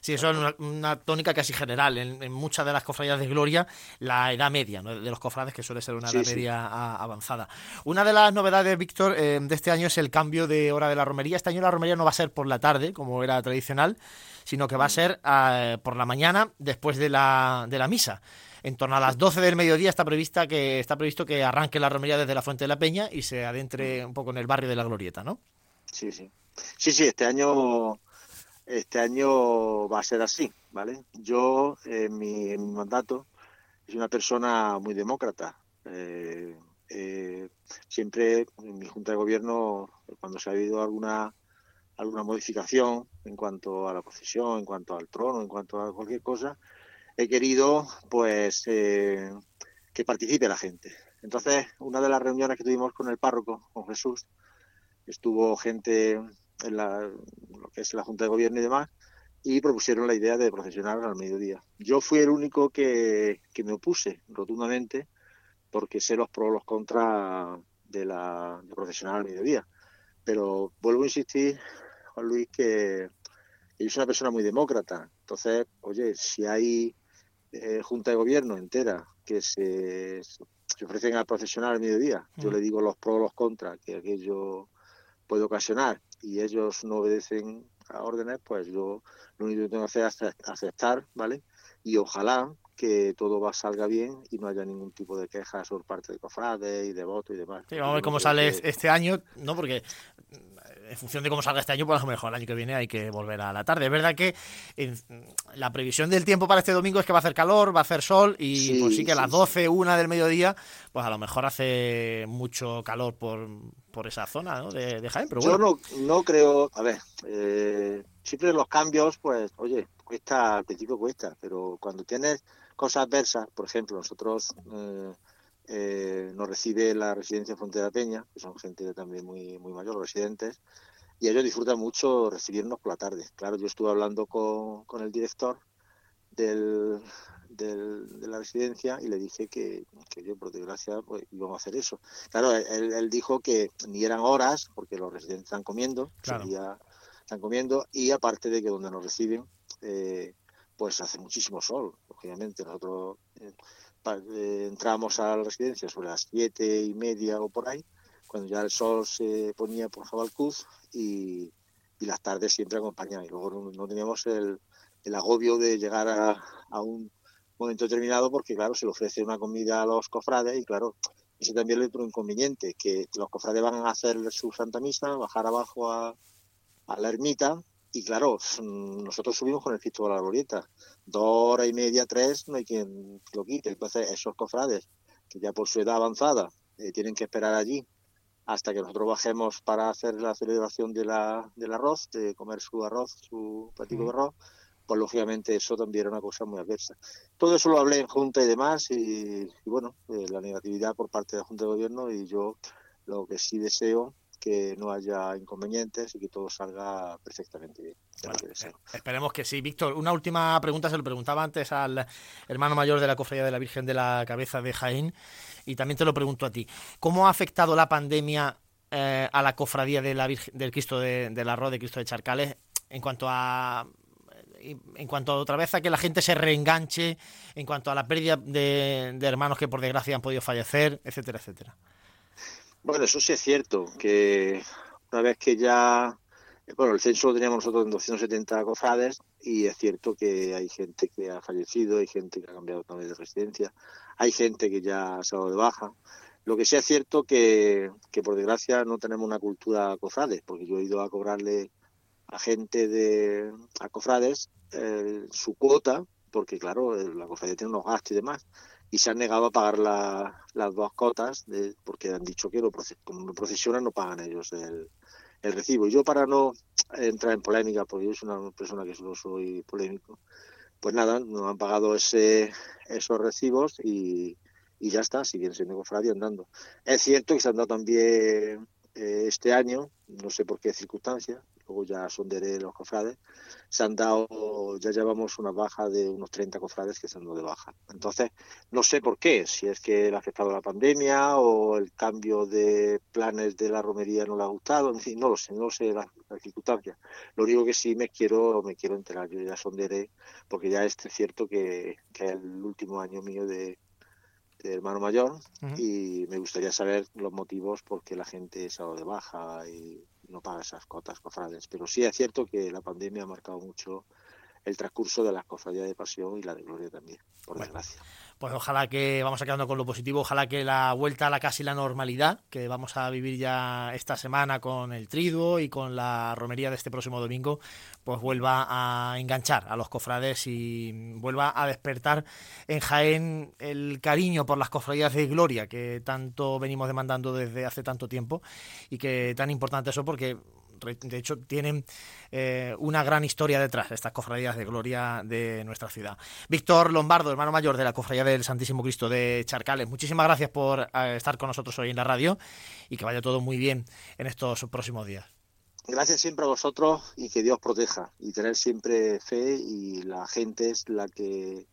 Sí, eso es una, una tónica casi general. En, en muchas de las cofradías de Gloria, la edad media ¿no? de los cofrades, que suele ser una
Sí,
edad
sí.
media a- avanzada. Una de las novedades, Víctor, eh, de este año es el cambio de hora de la romería. Este año la romería no va a ser por la tarde, como era tradicional, sino que va a ser eh, por la mañana, después de la, de la misa. En torno a las 12 del mediodía está prevista que está previsto que arranque la romería desde la Fuente de la Peña y se adentre un poco en el barrio de la Glorieta, ¿no?
Sí, sí. Sí, sí, este año este año va a ser así, ¿vale? Yo, en mi, en mi mandato, soy una persona muy demócrata. Eh, eh, siempre en mi Junta de Gobierno, cuando se ha habido alguna alguna modificación en cuanto a la procesión, en cuanto al trono, en cuanto a cualquier cosa, he querido, pues, eh, que participe la gente. Entonces, una de las reuniones que tuvimos con el párroco, con Jesús, estuvo gente en la, lo que es la Junta de Gobierno y demás, y propusieron la idea de procesionar al mediodía. Yo fui el único que, que me opuse rotundamente, porque sé los pros los contras de la de procesionar al mediodía. Pero vuelvo a insistir, Juan Luis, que, que yo soy una persona muy demócrata. Entonces, oye, si hay eh, Junta de Gobierno entera que se, se ofrecen a procesionar al mediodía, yo
Mm.
le digo los pros los contras que aquello puede ocasionar y ellos no obedecen a órdenes, pues yo lo único que tengo que hacer es ace- aceptar, ¿vale? Y ojalá que todo va, salga bien y no haya ningún tipo de quejas por parte de cofrades y de votos y demás.
Sí, vamos a ver cómo sale
que-
este año, ¿no? Porque en función de cómo salga este año, pues a lo mejor el año que viene hay que volver a la tarde. Es verdad que en- la previsión del tiempo para este domingo es que va a hacer calor, va a hacer sol y
Sí,
pues sí que a las
sí,
12, una del mediodía, pues a lo mejor hace mucho calor por, por esa zona ¿no? de, de Jaén. Pero
Yo
bueno,
no, no creo, a ver, eh, siempre los cambios, pues, oye, cuesta, al principio cuesta, pero cuando tienes cosas adversas, por ejemplo, nosotros eh, eh, nos recibe la residencia Frontera Peña, que son gente también muy, muy mayor, los residentes, y ellos disfrutan mucho recibirnos por la tarde. Claro, yo estuve hablando con, con el director del, del- de la residencia y le dije que, que yo, por desgracia, pues íbamos a hacer eso. Claro, él, él dijo que ni eran horas, porque los residentes están comiendo,
Claro.
sería- están comiendo, y aparte de que donde nos reciben, eh, pues hace muchísimo sol, lógicamente. Nosotros eh, eh, entramos a la residencia sobre las siete y media o por ahí, cuando ya el sol se ponía por Jabalcuz y, las tardes siempre acompañaban. Y luego no, teníamos el, agobio de llegar a, un momento determinado porque, claro, se le ofrece una comida a los cofrades y, claro, ese también es otro inconveniente, que los cofrades van a hacer su Santa Misa, bajar abajo a la ermita y, claro, mm, nosotros subimos con el Cristo de la Glorieta. Dos horas y media, tres, no hay quien lo quite. Entonces, esos cofrades que ya por su edad avanzada eh, tienen que esperar allí hasta que nosotros bajemos para hacer la celebración de la, del arroz, de comer su arroz, su platico de arroz, pues lógicamente eso también era una cosa muy adversa. Todo eso lo hablé en Junta y demás, y, y bueno, eh, la negatividad por parte de la Junta de Gobierno, y yo lo que sí deseo que no haya inconvenientes y que todo salga perfectamente bien. Deseo.
esperemos que sí. Víctor, una última pregunta, se lo preguntaba antes al hermano mayor de la Cofradía de la Virgen de la Cabeza de Jaén y también te lo pregunto a ti. ¿Cómo ha afectado la pandemia eh, a la Cofradía de la Virgen, del Cristo de, del Arroz, de Cristo de Charcales, en cuanto a en cuanto otra vez a que la gente se reenganche, en cuanto a la pérdida de, de hermanos que por desgracia han podido fallecer, etcétera, etcétera?
Bueno, eso sí es cierto, que una vez que ya, bueno, el censo lo teníamos nosotros en 270 cofrades y es cierto que hay gente que ha fallecido, hay gente que ha cambiado también de residencia, hay gente que ya ha salido de baja. Lo que sí es cierto que, que por desgracia no tenemos una cultura cofrades, porque yo he ido a cobrarle a gente de a cofrades eh, su cuota, porque claro, la cofradía tiene unos gastos y demás, y se han negado a pagar la, las dos cotas de, porque han dicho que lo, como no procesionan no pagan ellos el, el recibo. Y yo para no entrar en polémica, porque yo soy una persona que solo soy polémico, pues nada, no han pagado ese, esos recibos y, y ya está, siguen siendo cofradía andando. Es cierto que se han dado también eh, este año, no sé por qué circunstancias, luego ya sonderé los cofrades, se han dado, ya llevamos una baja de unos 30 cofrades que se han dado de baja. Entonces, no sé por qué, si es que le ha afectado la pandemia o el cambio de planes de la romería no le ha gustado, en fin, no lo sé, no sé las, circunstancias. Lo único que sí me quiero, me quiero enterar, yo ya sonderé, porque ya es cierto que, que es el último año mío de hermano mayor y me gustaría saber los motivos por qué la gente se ha dado de baja y no paga esas cotas cofrades. Pero sí es cierto que la pandemia ha marcado mucho el transcurso de las cofradías de pasión y la de gloria también, por desgracia.
pues ojalá que vamos a quedando con lo positivo, ojalá que la vuelta a la casi la normalidad, que vamos a vivir ya esta semana con el triduo y con la romería de este próximo domingo, pues vuelva a enganchar a los cofrades y vuelva a despertar en Jaén el cariño por las cofradías de gloria que tanto venimos demandando desde hace tanto tiempo y que tan importante eso porque de hecho tienen eh, una gran historia detrás, estas cofradías de gloria de nuestra ciudad. Víctor Lombardo, hermano mayor de la cofradía del Santísimo Cristo de Charcales, muchísimas gracias por eh, estar con nosotros hoy en la radio y que vaya todo muy bien en estos próximos días.
Gracias siempre a vosotros y que Dios proteja y tener siempre fe y la gente es la que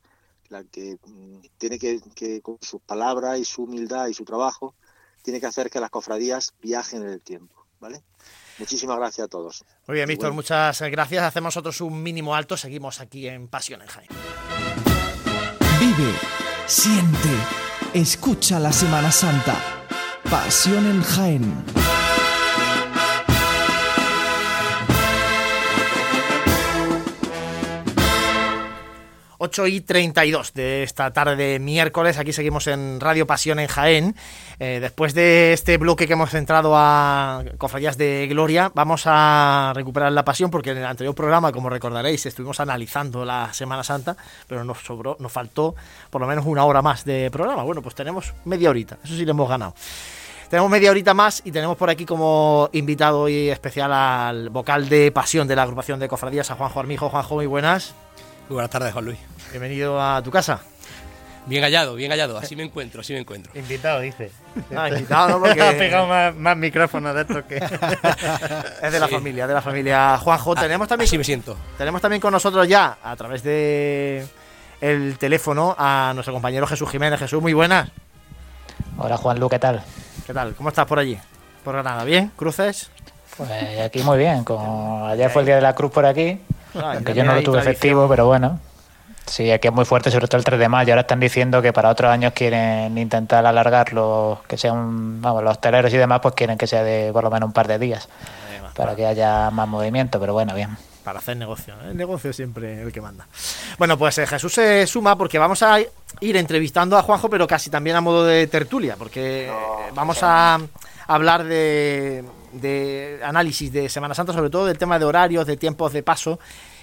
la que mm, tiene que, que con sus palabras y su humildad y su trabajo tiene que hacer que las cofradías viajen en el tiempo, ¿vale? Muchísimas gracias a todos.
Muy bien, Víctor, muchas gracias. Hacemos nosotros un mínimo alto. Seguimos aquí en Pasión en Jaén.
Vive, siente, escucha la Semana Santa. Pasión en Jaén.
8 y 32 de esta tarde de miércoles. Aquí seguimos en Radio Pasión en Jaén. Eh, después de este bloque que hemos centrado a cofradías de Gloria, vamos a recuperar la pasión porque en el anterior programa, como recordaréis, estuvimos analizando la Semana Santa, pero nos sobró, nos faltó por lo menos una hora más de programa. Bueno, pues tenemos media horita, eso sí le hemos ganado. Tenemos media horita más y tenemos por aquí como invitado hoy especial al vocal de pasión de la agrupación de cofradías, a Juanjo Armijo. Juanjo, muy buenas.
Muy buenas tardes, Juan Luis.
Bienvenido a tu casa.
Bien hallado, bien hallado, así me encuentro, así me encuentro.
Invitado, dice.
Ah, invitado, ¿no? Porque...
ha pegado más, micrófonos de estos que...
es de la familia, de la familia. Juanjo,
ah,
tenemos también...
Así me siento.
Tenemos también con nosotros ya, a través de el teléfono, a nuestro compañero Jesús Jiménez. Jesús, muy buenas.
Hola, Juan Lu, ¿qué tal?
¿Qué tal? ¿Cómo estás por allí? ¿Por Granada? ¿Bien? ¿Cruces?
Pues aquí muy bien. Como ayer fue el Día de la Cruz por aquí, aunque yo no lo tuve efectivo, pero bueno. Sí, aquí es muy fuerte, sobre todo el 3 de mayo. Ahora están diciendo que para otros años quieren intentar alargarlo, que sean, vamos, los hosteleros y demás, pues quieren que sea de por lo menos un par de días, para que haya más movimiento, pero bueno, bien.
Para hacer negocio, ¿eh? el negocio es siempre el que manda. Bueno, pues eh, Jesús se suma porque vamos a ir entrevistando a Juanjo, pero casi también a modo de tertulia, porque vamos a hablar de, análisis de Semana Santa, sobre todo del tema de horarios, de tiempos de paso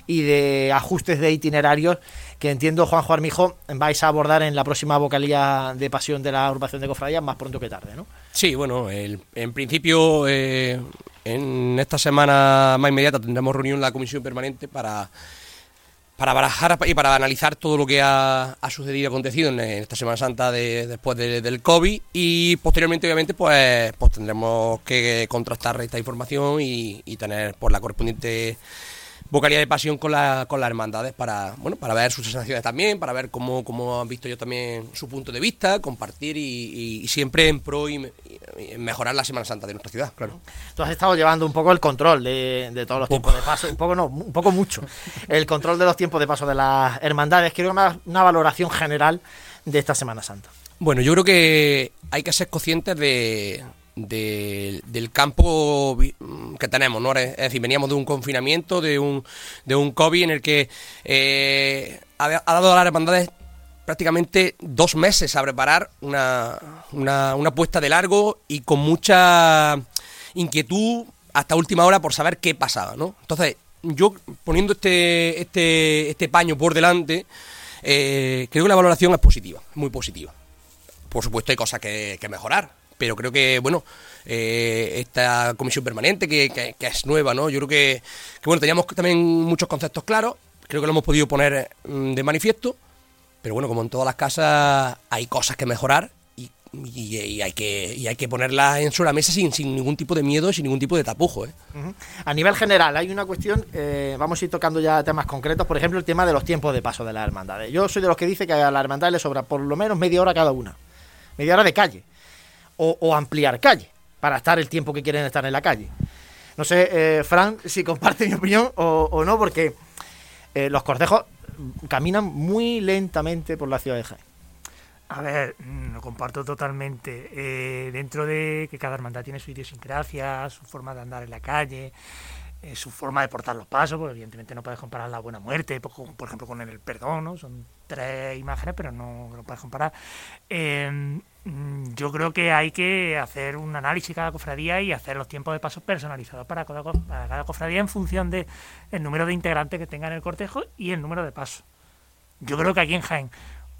y de ajustes de itinerarios que entiendo, Juanjo Armijo, vais a abordar en la próxima vocalía de pasión de la agrupación de cofradías más pronto que tarde, ¿no?
Sí, bueno, en principio eh, en esta semana más inmediata tendremos reunión la comisión permanente para para barajar y para analizar todo lo que ha, sucedido y acontecido en, esta Semana Santa de, después del COVID y posteriormente obviamente pues, pues tendremos que contrastar esta información y, y tener por la correspondiente vocalidad de pasión con, la, con las hermandades para, bueno, para ver sus sensaciones también, para ver cómo, cómo han visto yo también su punto de vista, compartir y, siempre en pro y, mejorar la Semana Santa de nuestra ciudad, claro.
Tú has estado llevando un poco el control de, todos los tiempos de paso, un poco no, un poco mucho, el control de los tiempos de paso de las hermandades. Quiero una, una valoración general de esta Semana Santa.
Bueno, yo creo que hay que ser conscientes de, del campo que tenemos, ¿no? Es decir, veníamos de un confinamiento, de un, de un COVID en el que eh, ha, dado a las hermandades prácticamente dos meses a preparar una, una, puesta de largo y con mucha inquietud hasta última hora por saber qué pasaba, ¿no? Entonces, yo poniendo este, este, este paño por delante, eh, creo que la valoración es positiva, muy positiva. Por supuesto hay cosas que mejorar, pero creo que, bueno, eh, esta comisión permanente que, es nueva, ¿no? Yo creo que, bueno, teníamos también muchos conceptos claros, creo que lo hemos podido poner mm, de manifiesto, pero bueno, como en todas las casas hay cosas que mejorar y hay que, hay que ponerla en sobre la mesa sin, sin ningún tipo de miedo, sin ningún tipo de tapujo. ¿eh?
A nivel general, hay una cuestión, eh, vamos a ir tocando ya temas concretos, por ejemplo, el tema de los tiempos de paso de las hermandades. Yo soy de los que dice que a la hermandad le sobra por lo menos media hora cada una, media hora de calle, o, ampliar calle, para estar el tiempo que quieren estar en la calle. No sé, eh, Fran, si comparte mi opinión o, no, porque eh, los cortejos caminan muy lentamente por la ciudad de Jaén.
A ver, mm, lo comparto totalmente. Eh, dentro de que cada hermandad tiene su idiosincrasia, su forma de andar en la calle, eh, su forma de portar los pasos, porque evidentemente no puedes comparar la buena muerte, por, ejemplo, con el perdón, ¿no? Son tres imágenes, pero no lo puedes comparar. Mm, yo creo que hay que hacer un análisis cada cofradía y hacer los tiempos de pasos personalizados para cada, cofradía en función de el número de integrantes que tenga en el cortejo y el número de pasos. Yo creo que aquí en Jaén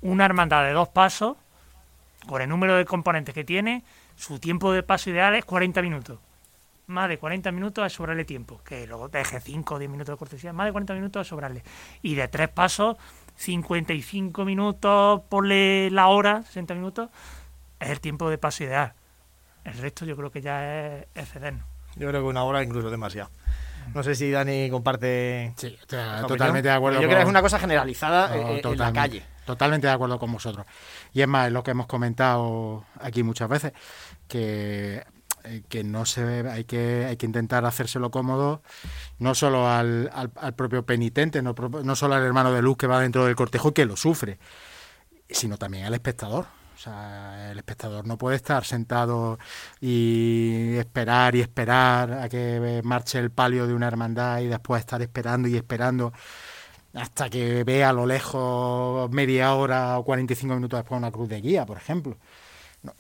una hermandad de dos pasos, con el número de componentes que tiene, su tiempo de paso ideal es 40 minutos. Más de 40 minutos a sobrarle tiempo. Que luego deje 5 o 10 minutos de cortesía, más de 40 minutos a sobrarle. Y de tres pasos, 55 minutos, ponle la hora, 60 minutos, es el tiempo de paso ideal. El resto yo creo que ya es excedernos.
Yo creo que una hora incluso demasiado. No sé si Dani comparte.
Sí, totalmente de acuerdo.
Yo creo que es una cosa generalizada eh, en la calle.
Totalmente de acuerdo con vosotros. Y es más, es lo que hemos comentado aquí muchas veces, que eh, que no se hay que hay que intentar hacérselo cómodo no solo al, al, propio penitente no, no, solo al hermano de luz que va dentro del cortejo y que lo sufre sino también al espectador o sea el espectador no puede estar sentado y esperar y esperar a que marche el palio de una hermandad y después estar esperando y esperando hasta que ve a lo lejos media hora o 45 minutos después una cruz de guía, por ejemplo.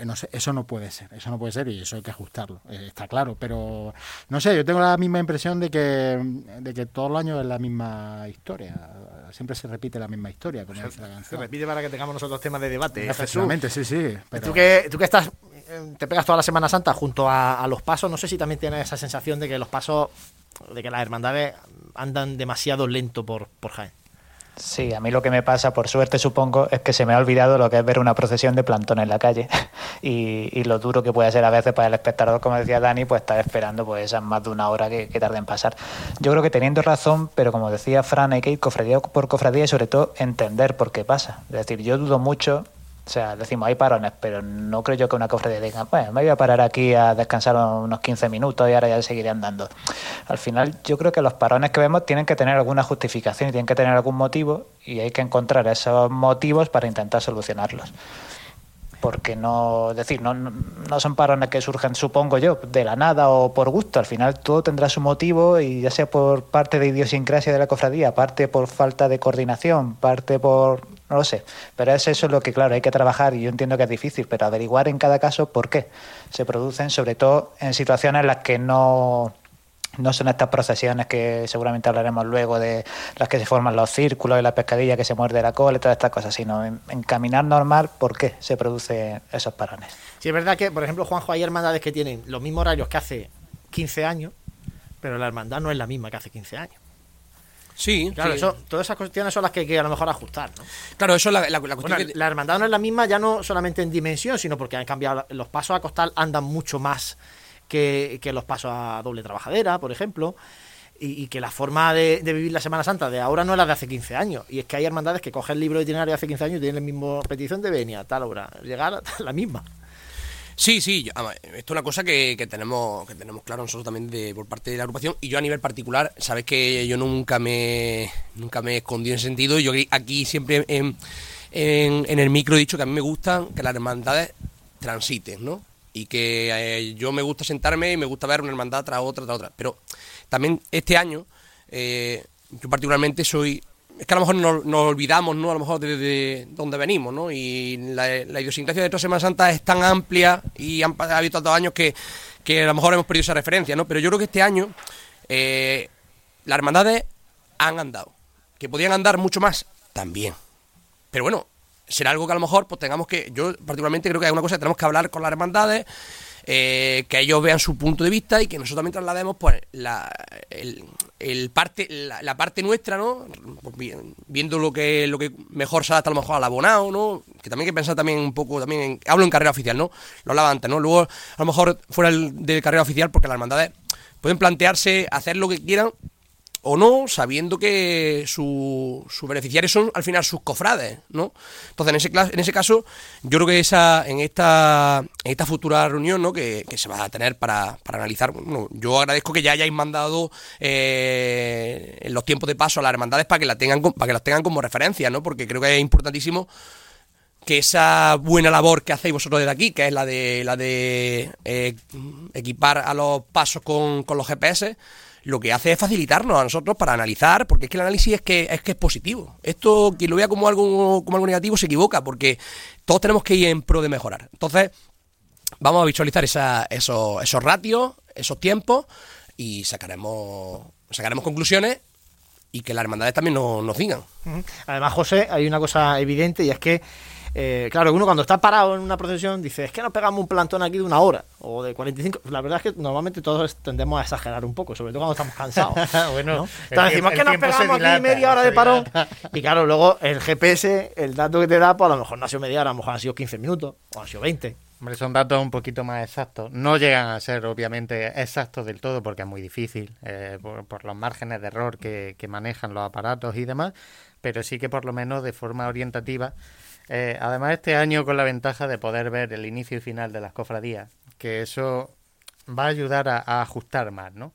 No, eso no puede ser, eso no puede ser y eso hay que ajustarlo, eh, está claro, pero no sé, yo tengo la misma impresión de que, de que todos los años es la misma historia, siempre se repite la misma historia, como dice la canción.
Se repite para que tengamos nosotros temas de debate.
Efectivamente, sí, sí.
Pero... ¿Tú, que, tú que estás, eh, te pegas toda la Semana Santa junto a, a los pasos, no sé si también tienes esa sensación de que los pasos, de que las hermandades andan demasiado lento por, por Jaén.
Sí, a mí lo que me pasa, por suerte supongo, es que se me ha olvidado lo que es ver una procesión de plantón en la calle y, lo duro que puede ser a veces para el espectador, como decía Dani, pues estar esperando pues esas más de una hora que, que en pasar. Yo creo que teniendo razón, pero como decía Fran, hay que ir cofradía por cofradía y sobre todo entender por qué pasa. Es decir, yo dudo mucho o sea, decimos, hay parones, pero no creo yo que una cofradía diga, bueno, me voy a parar aquí a descansar unos 15 minutos y ahora ya seguiré andando. Al final, yo creo que los parones que vemos tienen que tener alguna justificación y tienen que tener algún motivo y hay que encontrar esos motivos para intentar solucionarlos. Porque no, decir, no, no son parones que surgen, supongo yo, de la nada o por gusto. Al final todo tendrá su motivo y ya sea por parte de idiosincrasia de la cofradía, parte por falta de coordinación, parte por no lo sé. Pero es eso lo que, claro, hay que trabajar y yo entiendo que es difícil, pero averiguar en cada caso por qué se producen, sobre todo en situaciones en las que no, no son estas procesiones que seguramente hablaremos luego de las que se forman los círculos y la pescadilla que se muerde la cola y todas estas cosas, sino en, caminar normal, ¿por qué se producen esos parones?
Sí, es verdad que, por ejemplo, Juanjo, hay hermandades que tienen los mismos horarios que hace 15 años, pero la hermandad no es la misma que hace 15 años.
Sí,
claro, Eso, todas esas cuestiones son las que hay que a lo mejor ajustar, ¿no?
Claro, eso es la, la, cuestión.
La hermandad no es la misma ya no solamente en dimensión, sino porque han cambiado los pasos a costal andan mucho más que, los pasos a doble trabajadera, por ejemplo. Y, que la forma de, vivir la Semana Santa de ahora no es la de hace 15 años. Y es que hay hermandades que cogen el libro de itinerario de hace 15 años y tienen la misma petición de venir a tal hora. Llegar a la misma.
Sí, sí, esto es una cosa que, tenemos que tenemos claro nosotros también de, por parte de la agrupación. Y yo a nivel particular, sabes que yo nunca me nunca me he escondido en ese sentido, yo aquí siempre en, en, el micro he dicho que a mí me gustan que las hermandades transiten, ¿no? Y que eh, yo me gusta sentarme y me gusta ver una hermandad tras otra, tras otra, pero también este año eh, yo particularmente soy es que a lo mejor nos, olvidamos, ¿no? A lo mejor de, de, dónde venimos, ¿no? Y la, idiosincrasia de nuestra Semana Santa es tan amplia y han, ha habido tantos años que, a lo mejor hemos perdido esa referencia, ¿no? Pero yo creo que este año eh, las hermandades han andado. Que podían andar mucho más, también. Pero bueno, será algo que a lo mejor pues tengamos que... Yo particularmente creo que hay una cosa que tenemos que hablar con las hermandades eh, que ellos vean su punto de vista y que nosotros también traslademos pues la, parte, la, parte nuestra, ¿no? Pues, viendo lo que, lo que mejor se adapta a lo mejor al abonado, ¿no? Que también hay que pensar también un poco, también hablo en carrera oficial, ¿no? Lo hablaba ¿no? Luego, a lo mejor fuera de carrera oficial, porque las hermandades pueden plantearse hacer lo que quieran o no, sabiendo que sus su beneficiarios son al final sus cofrades, ¿no? Entonces, en ese, en ese caso, yo creo que esa, en esta, en esta futura reunión, ¿no? Que, se va a tener para, para analizar, bueno, yo agradezco que ya hayáis mandado eh, los tiempos de paso a las hermandades para que la tengan, para que las tengan como referencia, ¿no? Porque creo que es importantísimo que esa buena labor que hacéis vosotros desde aquí, que es la de la de eh, equipar a los pasos con, con los GPS, lo que hace es facilitarnos a nosotros para analizar, porque es que el análisis es que es que es positivo. Esto, quien lo vea como algo, como algo negativo, se equivoca, porque todos tenemos que ir en pro de mejorar. Entonces, vamos a visualizar esos, esos ratios, esos tiempos, y sacaremos, sacaremos conclusiones y que las hermandades también nos, nos digan.
Además, José, hay una cosa evidente y es que eh, claro, uno cuando está parado en una procesión dice, es que nos pegamos un plantón aquí de una hora o de 45. La verdad es que normalmente todos tendemos a exagerar un poco, sobre todo cuando estamos cansados. bueno, Entonces decimos que nos pegamos aquí media hora de parón. Y claro, luego el GPS, el dato que te da, pues a lo mejor no ha sido media hora, a lo mejor han sido 15 minutos o han sido 20.
Hombre, son datos un poquito más exactos. No llegan a ser, obviamente, exactos del todo porque es muy difícil eh, por, los márgenes de error que, que manejan los aparatos y demás, pero sí que por lo menos de forma orientativa eh, además, este año con la ventaja de poder ver el inicio y final de las cofradías, que eso va a ayudar a, ajustar más, ¿no?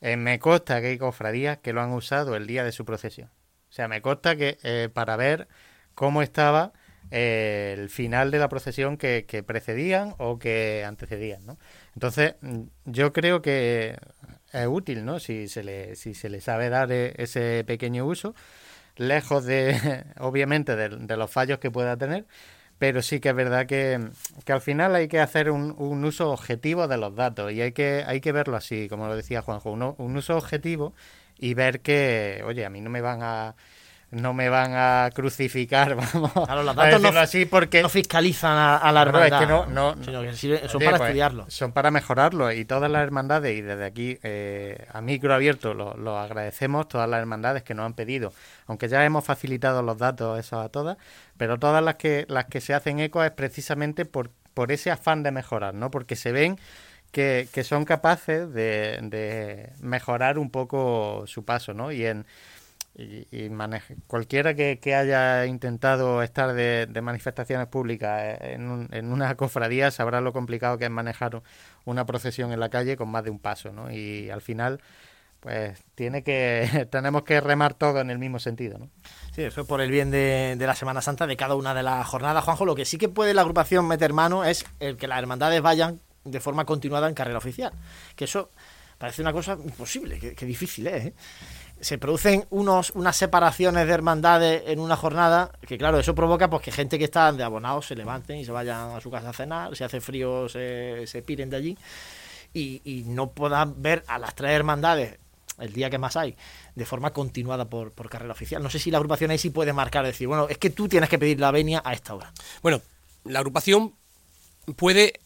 Eh, me consta que hay cofradías que lo han usado el día de su procesión. O sea, me consta que eh, para ver cómo estaba el final de la procesión que, que, precedían o que antecedían, ¿no? Entonces, mm, yo creo que es útil, ¿no? Si se le, si se le sabe dar ese pequeño uso lejos de, obviamente, de, los fallos que pueda tener, pero sí que es verdad que, que al final hay que hacer un, un, uso objetivo de los datos y hay que, hay que verlo así, como lo decía Juanjo, un uso objetivo y ver que, oye, a mí no me van a no me van a crucificar, vamos
claro, los datos no, así porque no fiscalizan a, la hermandad, no, son para pues, estudiarlo.
Son para mejorarlo y todas las hermandades, y desde aquí eh, a micro abierto lo, agradecemos, todas las hermandades que nos han pedido, aunque ya hemos facilitado los datos esos a todas, pero todas las que, las que se hacen eco es precisamente por, por ese afán de mejorar, ¿no? Porque se ven que, que son capaces de, de mejorar un poco su paso, ¿no? Y en y, maneje. cualquiera que, haya intentado estar de, manifestaciones públicas en, en, una cofradía sabrá lo complicado que es manejar una procesión en la calle con más de un paso, ¿no? Y al final, pues tiene que tenemos que remar todo en el mismo sentido, ¿no?
Sí, eso es por el bien de, de, la Semana Santa de cada una de las jornadas. Juanjo, lo que sí que puede la agrupación meter mano es el que las hermandades vayan de forma continuada en carrera oficial. Que eso parece una cosa imposible, que, difícil es, ¿eh? Se producen unos, unas separaciones de hermandades en una jornada, que claro, eso provoca pues que gente que está de abonados se levanten y se vayan a su casa a cenar, si hace frío se, se piren de allí y, no puedan ver a las tres hermandades el día que más hay, de forma continuada por, por carrera oficial. No sé si la agrupación ahí sí puede marcar, decir, bueno, es que tú tienes que pedir la venia a esta hora.
Bueno, la agrupación puede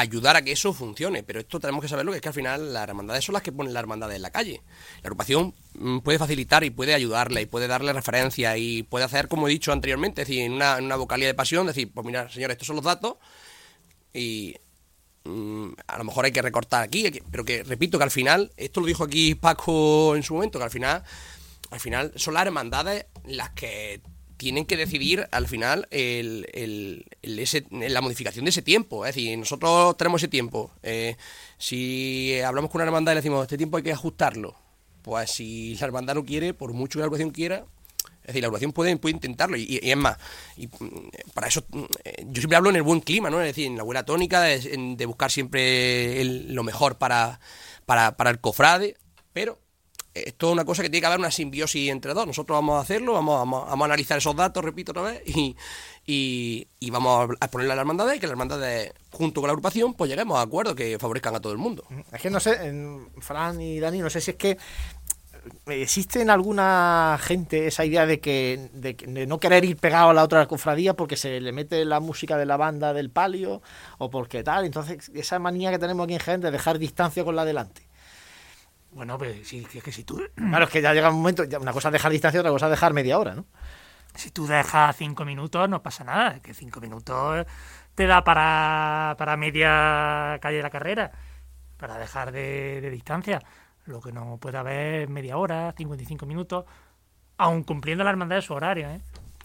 ayudar a que eso funcione. Pero esto tenemos que saberlo, que es que al final las hermandades son las que ponen la hermandad en la calle. La agrupación mm, puede facilitar y puede ayudarle y puede darle referencia y puede hacer, como he dicho anteriormente, es decir, en una, en vocalía de pasión, decir, pues mira, señores, estos son los datos y mm, a lo mejor hay que recortar aquí, pero que repito que al final, esto lo dijo aquí Paco en su momento, que al final, al final son las hermandades las que tienen que decidir al final el, el, la modificación de ese tiempo. Es decir, nosotros tenemos ese tiempo. Eh, si hablamos con una hermandad y le decimos, este tiempo hay que ajustarlo, pues si la hermandad no quiere, por mucho que la agrupación quiera, es decir, la agrupación puede, puede intentarlo. Y, es más, y mm, para eso mm, yo siempre hablo en el buen clima, ¿no? Es decir, en la buena tónica, de, de buscar siempre lo mejor para, para, para el cofrade, pero es una cosa que tiene que haber una simbiosis entre dos. Nosotros vamos a hacerlo, vamos, a analizar esos datos, repito otra vez, y, vamos a ponerle a la hermandad y que la hermandad, junto con la agrupación, pues lleguemos a acuerdos que favorezcan a todo el mundo.
Es que no sé, Fran y Dani, no sé si es que ¿existe en alguna gente esa idea de que de, no querer ir pegado a la otra cofradía porque se le mete la música de la banda del palio o porque tal? Entonces, esa manía que tenemos aquí en gente de dejar distancia con la delante.
Bueno, pues sí, es que si tú...
Claro, es que ya llega un momento, una cosa es dejar distancia, otra cosa es dejar media hora, ¿no?
Si tú dejas cinco minutos, no pasa nada, que cinco minutos te da para, para media calle de la carrera, para dejar de, distancia. Lo que no puede haber media hora, 55 minutos, aun cumpliendo la hermandad de su horario. ¿eh?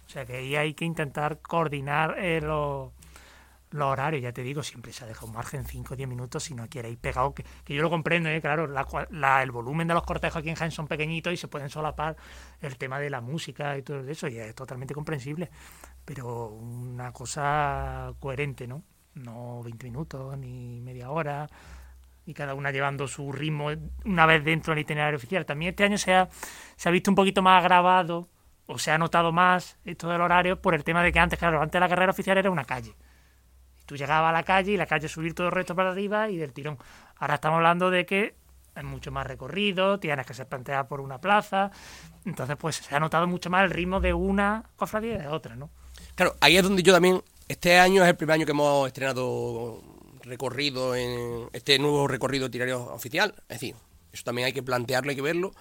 O sea que ahí hay que intentar coordinar eh, los los horarios, ya te digo, siempre se ha dejado un margen 5 o 10 minutos si no quieres ir pegado, que, yo lo comprendo, ¿eh? claro, la, el volumen de los cortejos aquí en Jaén son pequeñitos y se pueden solapar el tema de la música y todo eso, y es totalmente comprensible, pero una cosa coherente, ¿no? No 20 minutos ni media hora, y cada una llevando su ritmo una vez dentro del itinerario oficial. También este año se ha, se ha visto un poquito más agravado, o se ha notado más esto del horario por el tema de que antes, claro, antes la carrera oficial era una calle Tú llegabas a la calle y la calle subir todo el resto para arriba y del tirón. Ahora estamos hablando de que es mucho más recorrido, tienes que ser planteada por una plaza. Entonces, pues se ha notado mucho más el ritmo de una cofradía y de otra, ¿no?
Claro, ahí es donde yo también. Este año es el primer año que hemos estrenado recorrido en este nuevo recorrido tirario oficial. Es decir, eso también hay que plantearlo, hay que verlo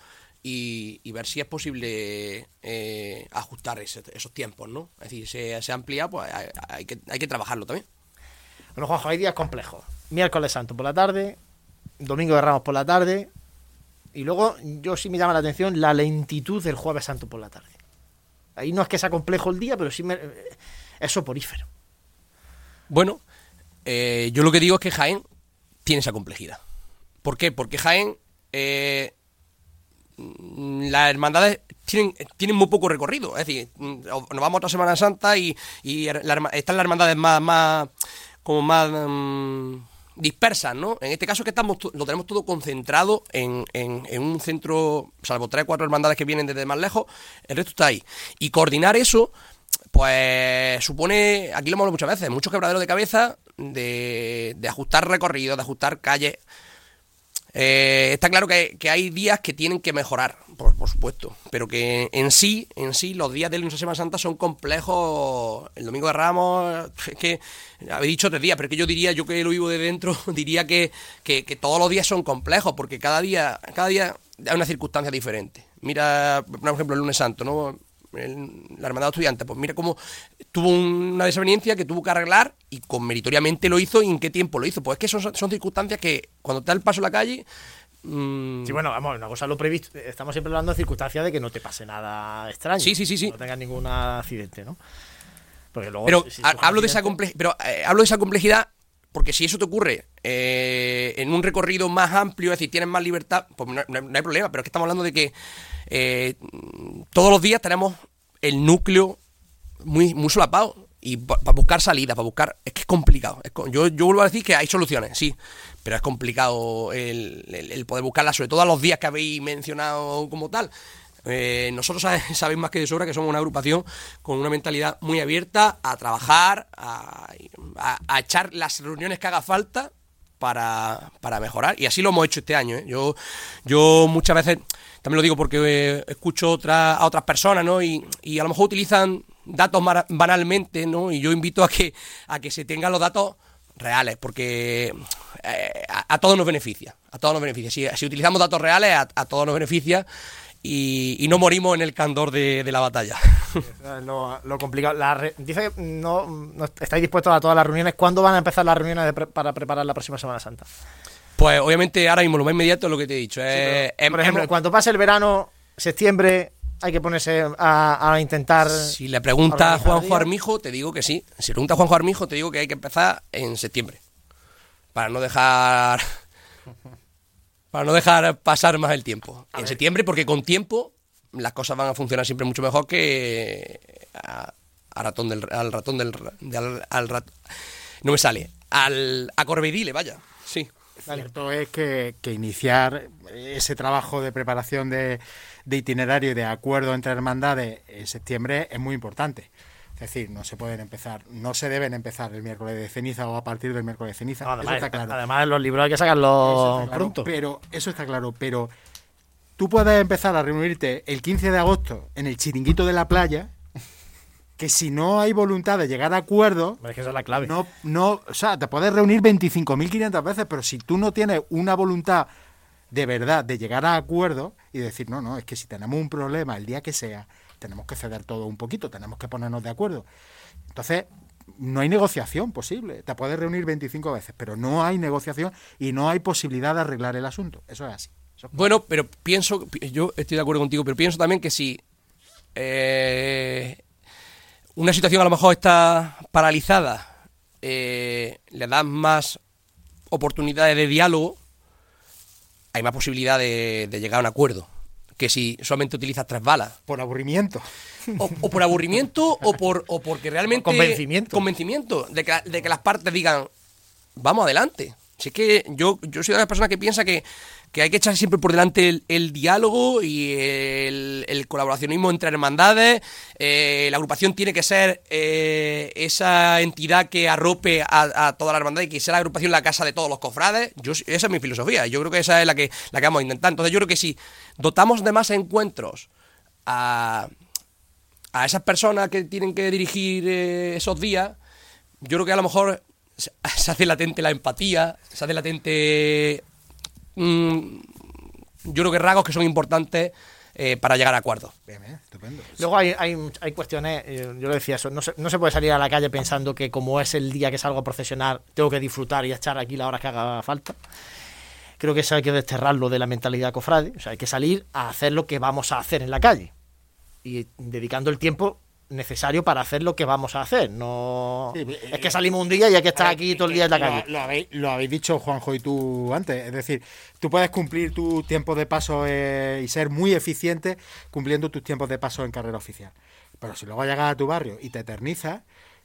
y, ver si es posible eh, ajustar esos tiempos, ¿no? Es decir, se, se pues hay, que, hay que trabajarlo también.
Bueno, Juanjo, hay días complejos. Miércoles Santo por la tarde, Domingo de Ramos por la tarde, y luego yo sí me llama la atención la lentitud del Jueves Santo por la tarde. Ahí no es que sea complejo el día, pero sí me, es soporífero.
Bueno, eh, yo lo que digo es que Jaén tiene esa complejidad. ¿Por qué? Porque Jaén, eh, las hermandades tienen, tienen muy poco recorrido. Es decir, nos vamos a otra Semana Santa y, están las hermandades más como más mm, dispersas, ¿no? En este caso es que estamos lo tenemos todo concentrado en, en, un centro, salvo tres o cuatro hermandades que vienen desde más lejos, el resto está ahí. Y coordinar eso, pues supone, aquí lo hemos hablado muchas veces, muchos quebraderos de cabeza de, de ajustar recorridos, de ajustar calles. Eh, está claro que, hay días que tienen que mejorar, por, supuesto, pero que en sí, en sí, los días de la Semana Santa son complejos. El Domingo de Ramos, es que habéis dicho tres días, pero es que yo diría, yo que lo vivo de dentro, diría que, que, todos los días son complejos, porque cada día, cada día hay una circunstancia diferente. Mira, por ejemplo, el lunes santo, ¿no? La hermandad de estudiantes, pues mira cómo tuvo una desaveniencia que tuvo que arreglar y con meritoriamente lo hizo y en qué tiempo lo hizo. Pues es que son, son circunstancias que cuando te da el paso a la calle...
Mmm... Sí, bueno, vamos, una cosa lo previsto. Estamos siempre hablando de circunstancias de que no te pase nada extraño.
Sí, sí, sí. sí.
No tengas ningún accidente, ¿no?
Porque luego, pero hablo, de esa pero eh, hablo de esa complejidad porque si eso te ocurre eh, en un recorrido más amplio, es decir, tienes más libertad, pues no, hay problema, pero es que estamos hablando de que eh, todos los días tenemos el núcleo muy, muy solapado. Y para buscar salida, para buscar. Es que es complicado. yo, yo vuelvo a decir que hay soluciones, sí. Pero es complicado el, el, poder buscarlas, sobre todo a los días que habéis mencionado como tal. Eh, nosotros sabéis más que de sobra que somos una agrupación con una mentalidad muy abierta a trabajar, a, echar las reuniones que haga falta para, para, mejorar. Y así lo hemos hecho este año. ¿eh? Yo, yo muchas veces, también lo digo porque eh, escucho otra, a otras personas, ¿no? Y, y, a lo mejor utilizan datos banalmente, ¿no? Y yo invito a que, a que se tengan los datos reales, porque a, todos nos beneficia. A todos nos beneficia. Si, utilizamos datos reales, a, a todos nos beneficia y, no morimos en el candor de, la batalla.
lo, complicado. dice que no, estáis dispuestos a todas las reuniones. ¿Cuándo van a empezar las reuniones para preparar la próxima Semana Santa?
Pues obviamente ahora mismo lo más inmediato es lo que te he dicho.
por ejemplo, cuando pase el verano, septiembre, hay que ponerse a, intentar.
Si le pregunta a Juanjo Armijo, te digo que sí. Si le pregunta a Juanjo Armijo, te digo que hay que empezar en septiembre. Para no dejar para no dejar pasar más el tiempo. en septiembre, porque con tiempo las cosas van a funcionar siempre mucho mejor que a, ratón del, al ratón del... al, no me sale. Al, a Corvedile, vaya. Sí.
Cierto es que, iniciar ese trabajo de preparación de, de itinerario y de acuerdo entre hermandades en septiembre es muy importante. Es decir, no se pueden empezar, no se deben empezar el miércoles de ceniza o a partir del miércoles de ceniza.
además, eso está claro. además, los libros hay que sacarlos pronto.
Pero eso está claro, pero tú puedes empezar a reunirte el 15 de agosto en el chiringuito de la playa, que si no hay voluntad de llegar a acuerdos,
Es que esa es la clave.
no, no, o sea, te puedes reunir 25.500 veces, pero si tú no tienes una voluntad de verdad de llegar a acuerdos y decir, no, no, es que si tenemos un problema el día que sea, tenemos que ceder todo un poquito, tenemos que ponernos de acuerdo. Entonces, no hay negociación posible. Te puedes reunir 25 veces, pero no hay negociación y no hay posibilidad de arreglar el asunto. Eso es así.
Bueno, pero pienso, yo estoy de acuerdo contigo, pero pienso también que si eh, una situación a lo mejor está paralizada, eh, le das más oportunidades de diálogo, hay más posibilidad de llegar a un acuerdo que si solamente utilizas tres balas.
Por aburrimiento.
O, o por aburrimiento o por o porque realmente
Convencimiento.
convencimiento de que, de que las partes digan vamos adelante si es que yo yo soy de las personas que piensa que, que hay que echar siempre por delante el, diálogo y el, colaboracionismo entre hermandades Eh, la agrupación tiene que ser eh, esa entidad que arrope a, toda la hermandad y que sea la agrupación la casa de todos los cofrades esa es mi filosofía yo creo que esa es la que la que vamos a intentar entonces yo creo que si dotamos de más encuentros a a esas personas que tienen que dirigir eh, esos días, yo creo que a lo mejor se hace latente la empatía, se hace latente. Mm, yo creo que rasgos que son importantes eh, para llegar a acuerdos.
Bien, bien, estupendo.
Luego hay, hay, hay cuestiones, eh, yo lo decía eso, no se, no se puede salir a la calle pensando que como es el día que salgo a procesionar, tengo que disfrutar y echar aquí las horas que haga falta. Creo que eso hay que desterrarlo de la mentalidad cofrade, o sea, hay que salir a hacer lo que vamos a hacer en la calle y dedicando el tiempo necesario para hacer lo que vamos a hacer. No
Sí, eh,
es que salimos un día y hay que estar
ver,
aquí todo el día en la calle.
Lo, habéis, lo habéis dicho Juanjo y tú antes. Es decir, tú puedes cumplir tu tiempo de paso eh, y ser muy eficiente cumpliendo tus tiempos de paso en carrera oficial. Pero si luego llegas a tu barrio y te eternizas,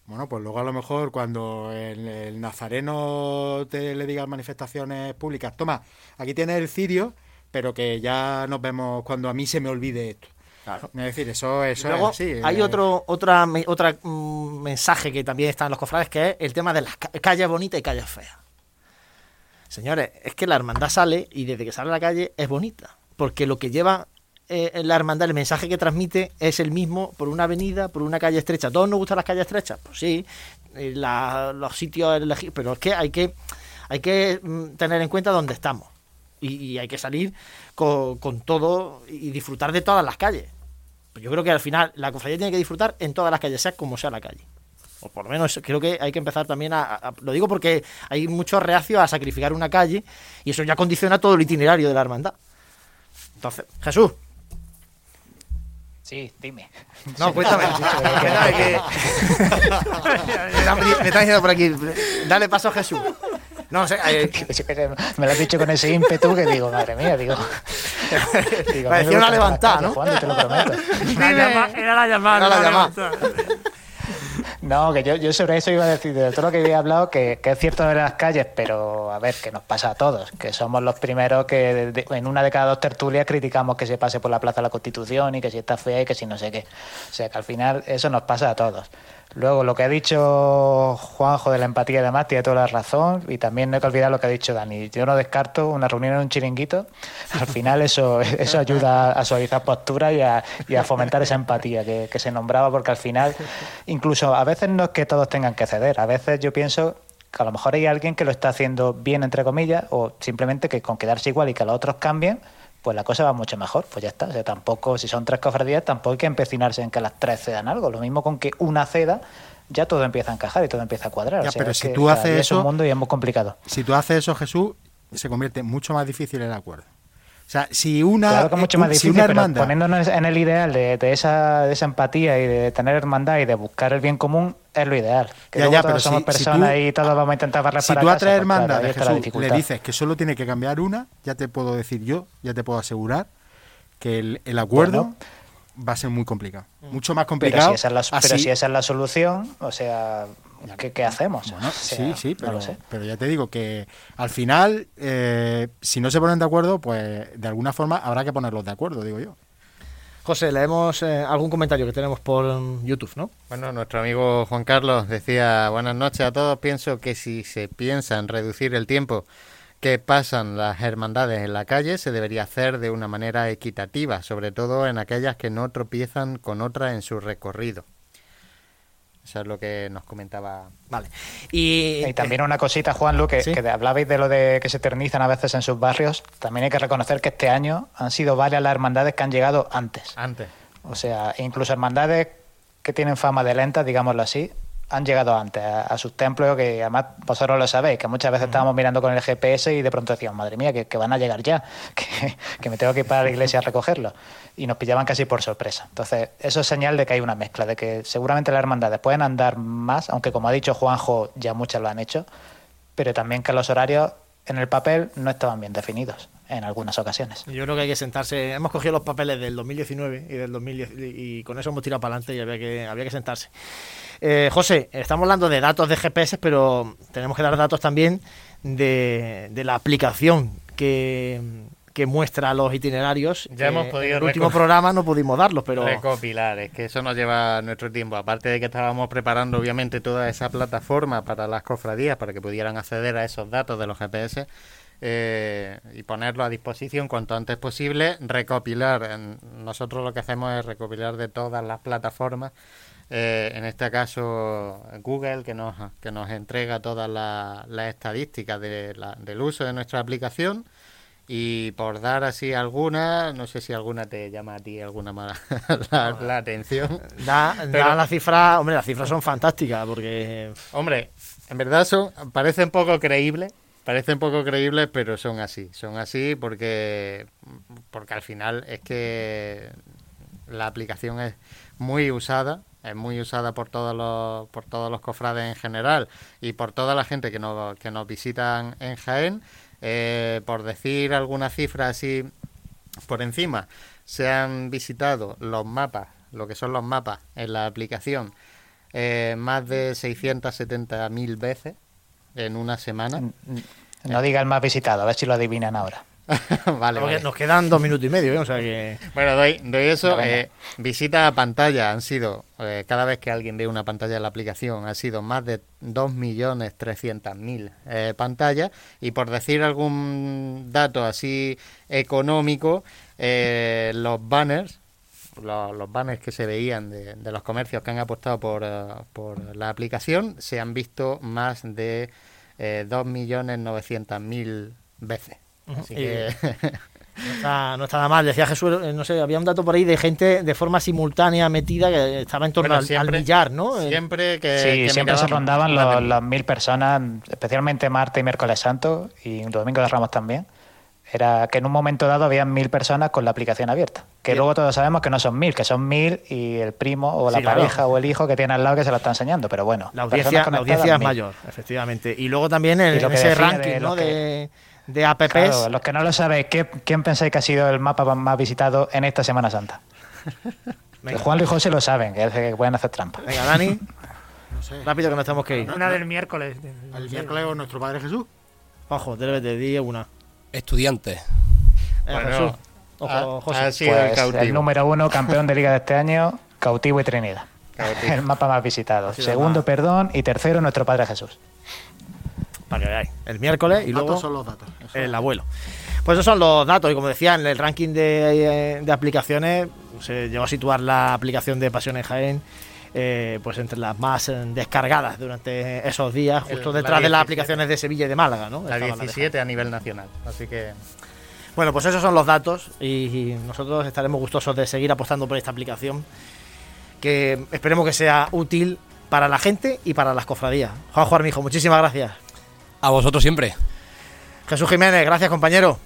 bueno, pues luego a lo mejor cuando el, el nazareno te le diga en manifestaciones públicas, toma, aquí tienes el cirio, pero que ya nos vemos cuando a mí se me olvide esto.
Claro.
Es decir, eso, eso
Luego,
es así.
hay
eh,
otro otra otra mm, mensaje que también está en los cofrades que es el tema de las ca- calles bonitas y calles feas. Señores, es que la hermandad sale y desde que sale a la calle es bonita, porque lo que lleva eh, la hermandad, el mensaje que transmite es el mismo por una avenida, por una calle estrecha. ¿A todos nos gustan las calles estrechas? Pues sí, eh, la- los sitios elegidos, pero es que hay que hay que mm, tener en cuenta dónde estamos y, y hay que salir con, con todo y disfrutar de todas las calles. Pues yo creo que al final la cofradía tiene que disfrutar en todas las calles, sea como sea la calle. O por lo menos creo que hay que empezar también a, a- Lo digo porque hay mucho reacio a sacrificar una calle y eso ya condiciona todo el itinerario de la hermandad. Entonces, Jesús.
Sí, dime.
No, cuéntame. que... me están diciendo por aquí. Dale paso a Jesús. No sé. eh,
Me lo has dicho con ese ímpetu que digo, madre mía, digo. digo me
una levantada, ¿no?
Juan, te lo prometo.
La llama- era la llamada.
Era la
no
llamada.
No, que yo, yo sobre eso iba a decir, de todo lo que había hablado, que, que es cierto de las calles, pero a ver, que nos pasa a todos, que somos los primeros que de- de- en una de cada dos tertulias criticamos que se pase por la Plaza de la Constitución y que si está fea y que si no sé qué. O sea, que al final eso nos pasa a todos. Luego, lo que ha dicho Juanjo de la empatía y demás tiene toda la razón, y también no hay que olvidar lo que ha dicho Dani. Yo no descarto una reunión en un chiringuito, al final eso, eso ayuda a suavizar posturas y a, y a fomentar esa empatía que, que se nombraba, porque al final, incluso a veces no es que todos tengan que ceder, a veces yo pienso que a lo mejor hay alguien que lo está haciendo bien, entre comillas, o simplemente que con quedarse igual y que los otros cambien, pues la cosa va mucho mejor. Pues ya está. O sea, tampoco, si son tres cofradías, tampoco hay que empecinarse en que las tres cedan algo. Lo mismo con que una ceda, ya todo empieza a encajar y todo empieza a cuadrar.
Ya,
O sea,
pero
es
si
que
tú haces
día es un
eso-
mundo y es muy complicado.
Si tú haces eso, Jesús, se convierte mucho más difícil el acuerdo. O sea, si una,
Claro que es mucho
un-
más
si
difícil,
una
pero
hermandad,
poniéndonos en el ideal de, de esa, de esa empatía y de tener hermandad y de buscar el bien común, es lo ideal. Que
Ya, ya,
todos
pero
somos
si- si
personas
tú-
y todos vamos a intentar barrer
si
para
tú a tres
pues claro,
hermandades,
la
Jesús, le dices que solo tiene que cambiar una, ya te puedo decir yo, ya te puedo asegurar que el, el acuerdo
Bueno.
va a ser muy complicado. Mucho más
Pero
complicado.
si, esa es la, pero
así-
si esa es la solución, o sea, ¿qué, qué hacemos?
Bueno,
O sea,
sí, sí,
no
pero, ya te digo que al final, eh, si no se ponen de acuerdo, pues de alguna forma habrá que ponerlos de acuerdo, digo yo.
José, leemos eh, algún comentario que tenemos por YouTube, ¿no?
Bueno, nuestro amigo Juan Carlos decía, buenas noches a todos, pienso que si se piensa en reducir el tiempo que pasan las hermandades en la calle se debería hacer de una manera equitativa, sobre todo en aquellas que no tropiezan con otras en su recorrido. Eso es lo que nos comentaba.
Vale. Y,
también una cosita, Juan Lu, que, que, hablabais de lo de que se eternizan a veces en sus barrios. También hay que reconocer que este año han sido varias las hermandades que han llegado antes.
Antes.
O sea, incluso hermandades que tienen fama de lentas, digámoslo así, han llegado antes a, sus templos, que además vosotros lo sabéis, que muchas veces estábamos mirando con el GPS y de pronto decíamos, madre mía, que, van a llegar ya, que, me tengo que ir para la iglesia a recogerlo. Y nos pillaban casi por sorpresa. Entonces, eso es señal de que hay una mezcla, de que seguramente las hermandades pueden andar más, aunque como ha dicho Juanjo, ya muchas lo han hecho, pero también que los horarios en el papel no estaban bien definidos en algunas ocasiones.
Yo creo que hay que sentarse. Hemos cogido los papeles del 2019 y del 2010 y con eso hemos tirado para adelante y había que, había que sentarse. Eh, José, estamos hablando de datos de GPS, pero tenemos que dar datos también de, la aplicación que, muestra los itinerarios.
Ya hemos podido.
En el último programa no pudimos darlos, pero.
Recopilar, es que eso nos lleva nuestro tiempo. Aparte de que estábamos preparando, obviamente, toda esa plataforma para las cofradías, para que pudieran acceder a esos datos de los GPS. Eh, y ponerlo a disposición cuanto antes posible, recopilar. Nosotros lo que hacemos es recopilar de todas las plataformas eh, en este caso Google que nos, que nos entrega todas las estadísticas de del uso de nuestra aplicación y por dar así alguna, no sé si alguna te llama a ti alguna más la, atención.
Da, la cifra, hombre, las cifras son fantásticas porque...
Hombre, en verdad son, parecen poco creíbles, parecen poco creíbles, pero son así. Son así porque, porque al final es que la aplicación es muy usada es muy usada por todos los por todos los cofrades en general y por toda la gente que nos, que nos visitan en Jaén. Eh, por decir alguna cifra así por encima, se han visitado los mapas, lo que son los mapas en la aplicación, eh, más de 670.000 veces en una semana.
No diga más visitado, a ver si lo adivinan ahora.
vale, Nos quedan dos minutos y medio, ¿eh? o sea que...
Bueno, doy, eso. Eh, visita a pantalla han sido, eh, cada vez que alguien ve una pantalla en la aplicación, ha sido más de 2.300.000 eh, pantallas. Y por decir algún dato así económico, eh, los banners, los, banners que se veían de, de, los comercios que han apostado por, por la aplicación, se han visto más de 2.900.000 veces. Así que...
No está, no está, nada mal. Decía Jesús, eh, no sé, había un dato por ahí de gente de forma simultánea metida que estaba en torno al, millar, ¿no?
Eh, siempre que.
Sí, siempre se rondaban las mil personas, especialmente martes y miércoles santo y domingo de Ramos también. Era que en un momento dado había mil personas con la aplicación abierta. Que luego todos sabemos que no son mil, que son mil y el primo o la pareja o el hijo que tiene al lado que se lo está enseñando. Pero bueno,
la audiencia, la audiencia es mayor, efectivamente. Y luego también en, ese ranking, ¿no? de de apps. Claro,
los que no lo sabéis, ¿quién pensáis que ha sido el mapa más visitado en esta Semana Santa? Juan y José lo saben, que pueden hacer trampa.
Venga, Dani. Rápido que nos tenemos que ir.
Una del miércoles.
El miércoles con nuestro Padre Jesús.
Ojo, debe de día una.
Estudiante.
Eh, Jesús. Ojo, José.
Pues el, número uno, campeón de liga de este año, cautivo y Trinidad. El mapa más visitado. Segundo, perdón, y tercero, nuestro Padre Jesús
para que veáis. El miércoles y luego
son los datos.
el abuelo. Pues esos son los datos y como decía, en el ranking de, aplicaciones se llegó a situar la aplicación de Pasión en Jaén eh, pues entre las más eh, descargadas durante esos días, justo detrás de las aplicaciones de Sevilla y de Málaga, ¿no?
La 17 a nivel nacional, así que...
Bueno, pues esos son los datos y, nosotros estaremos gustosos de seguir apostando por esta aplicación que esperemos que sea útil para la gente y para las cofradías. Juanjo Armijo, muchísimas gracias.
A vosotros siempre.
Jesús Jiménez, gracias compañero.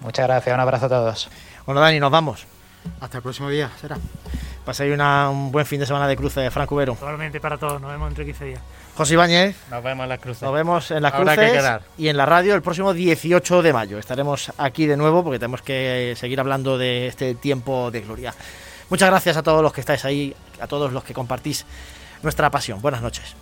Muchas gracias, un abrazo a todos.
Bueno, Dani, nos vamos.
Hasta el próximo día, será.
Paséis un buen fin de semana de cruce, Franco Vero.
Probablemente para todos, nos vemos entre 15 días.
José Ibáñez.
Nos vemos en las cruces.
Nos vemos en las cruces y en la radio el próximo 18 de mayo. Estaremos aquí de nuevo porque tenemos que seguir hablando de este tiempo de gloria. Muchas gracias a todos los que estáis ahí, a todos los que compartís nuestra pasión. Buenas noches.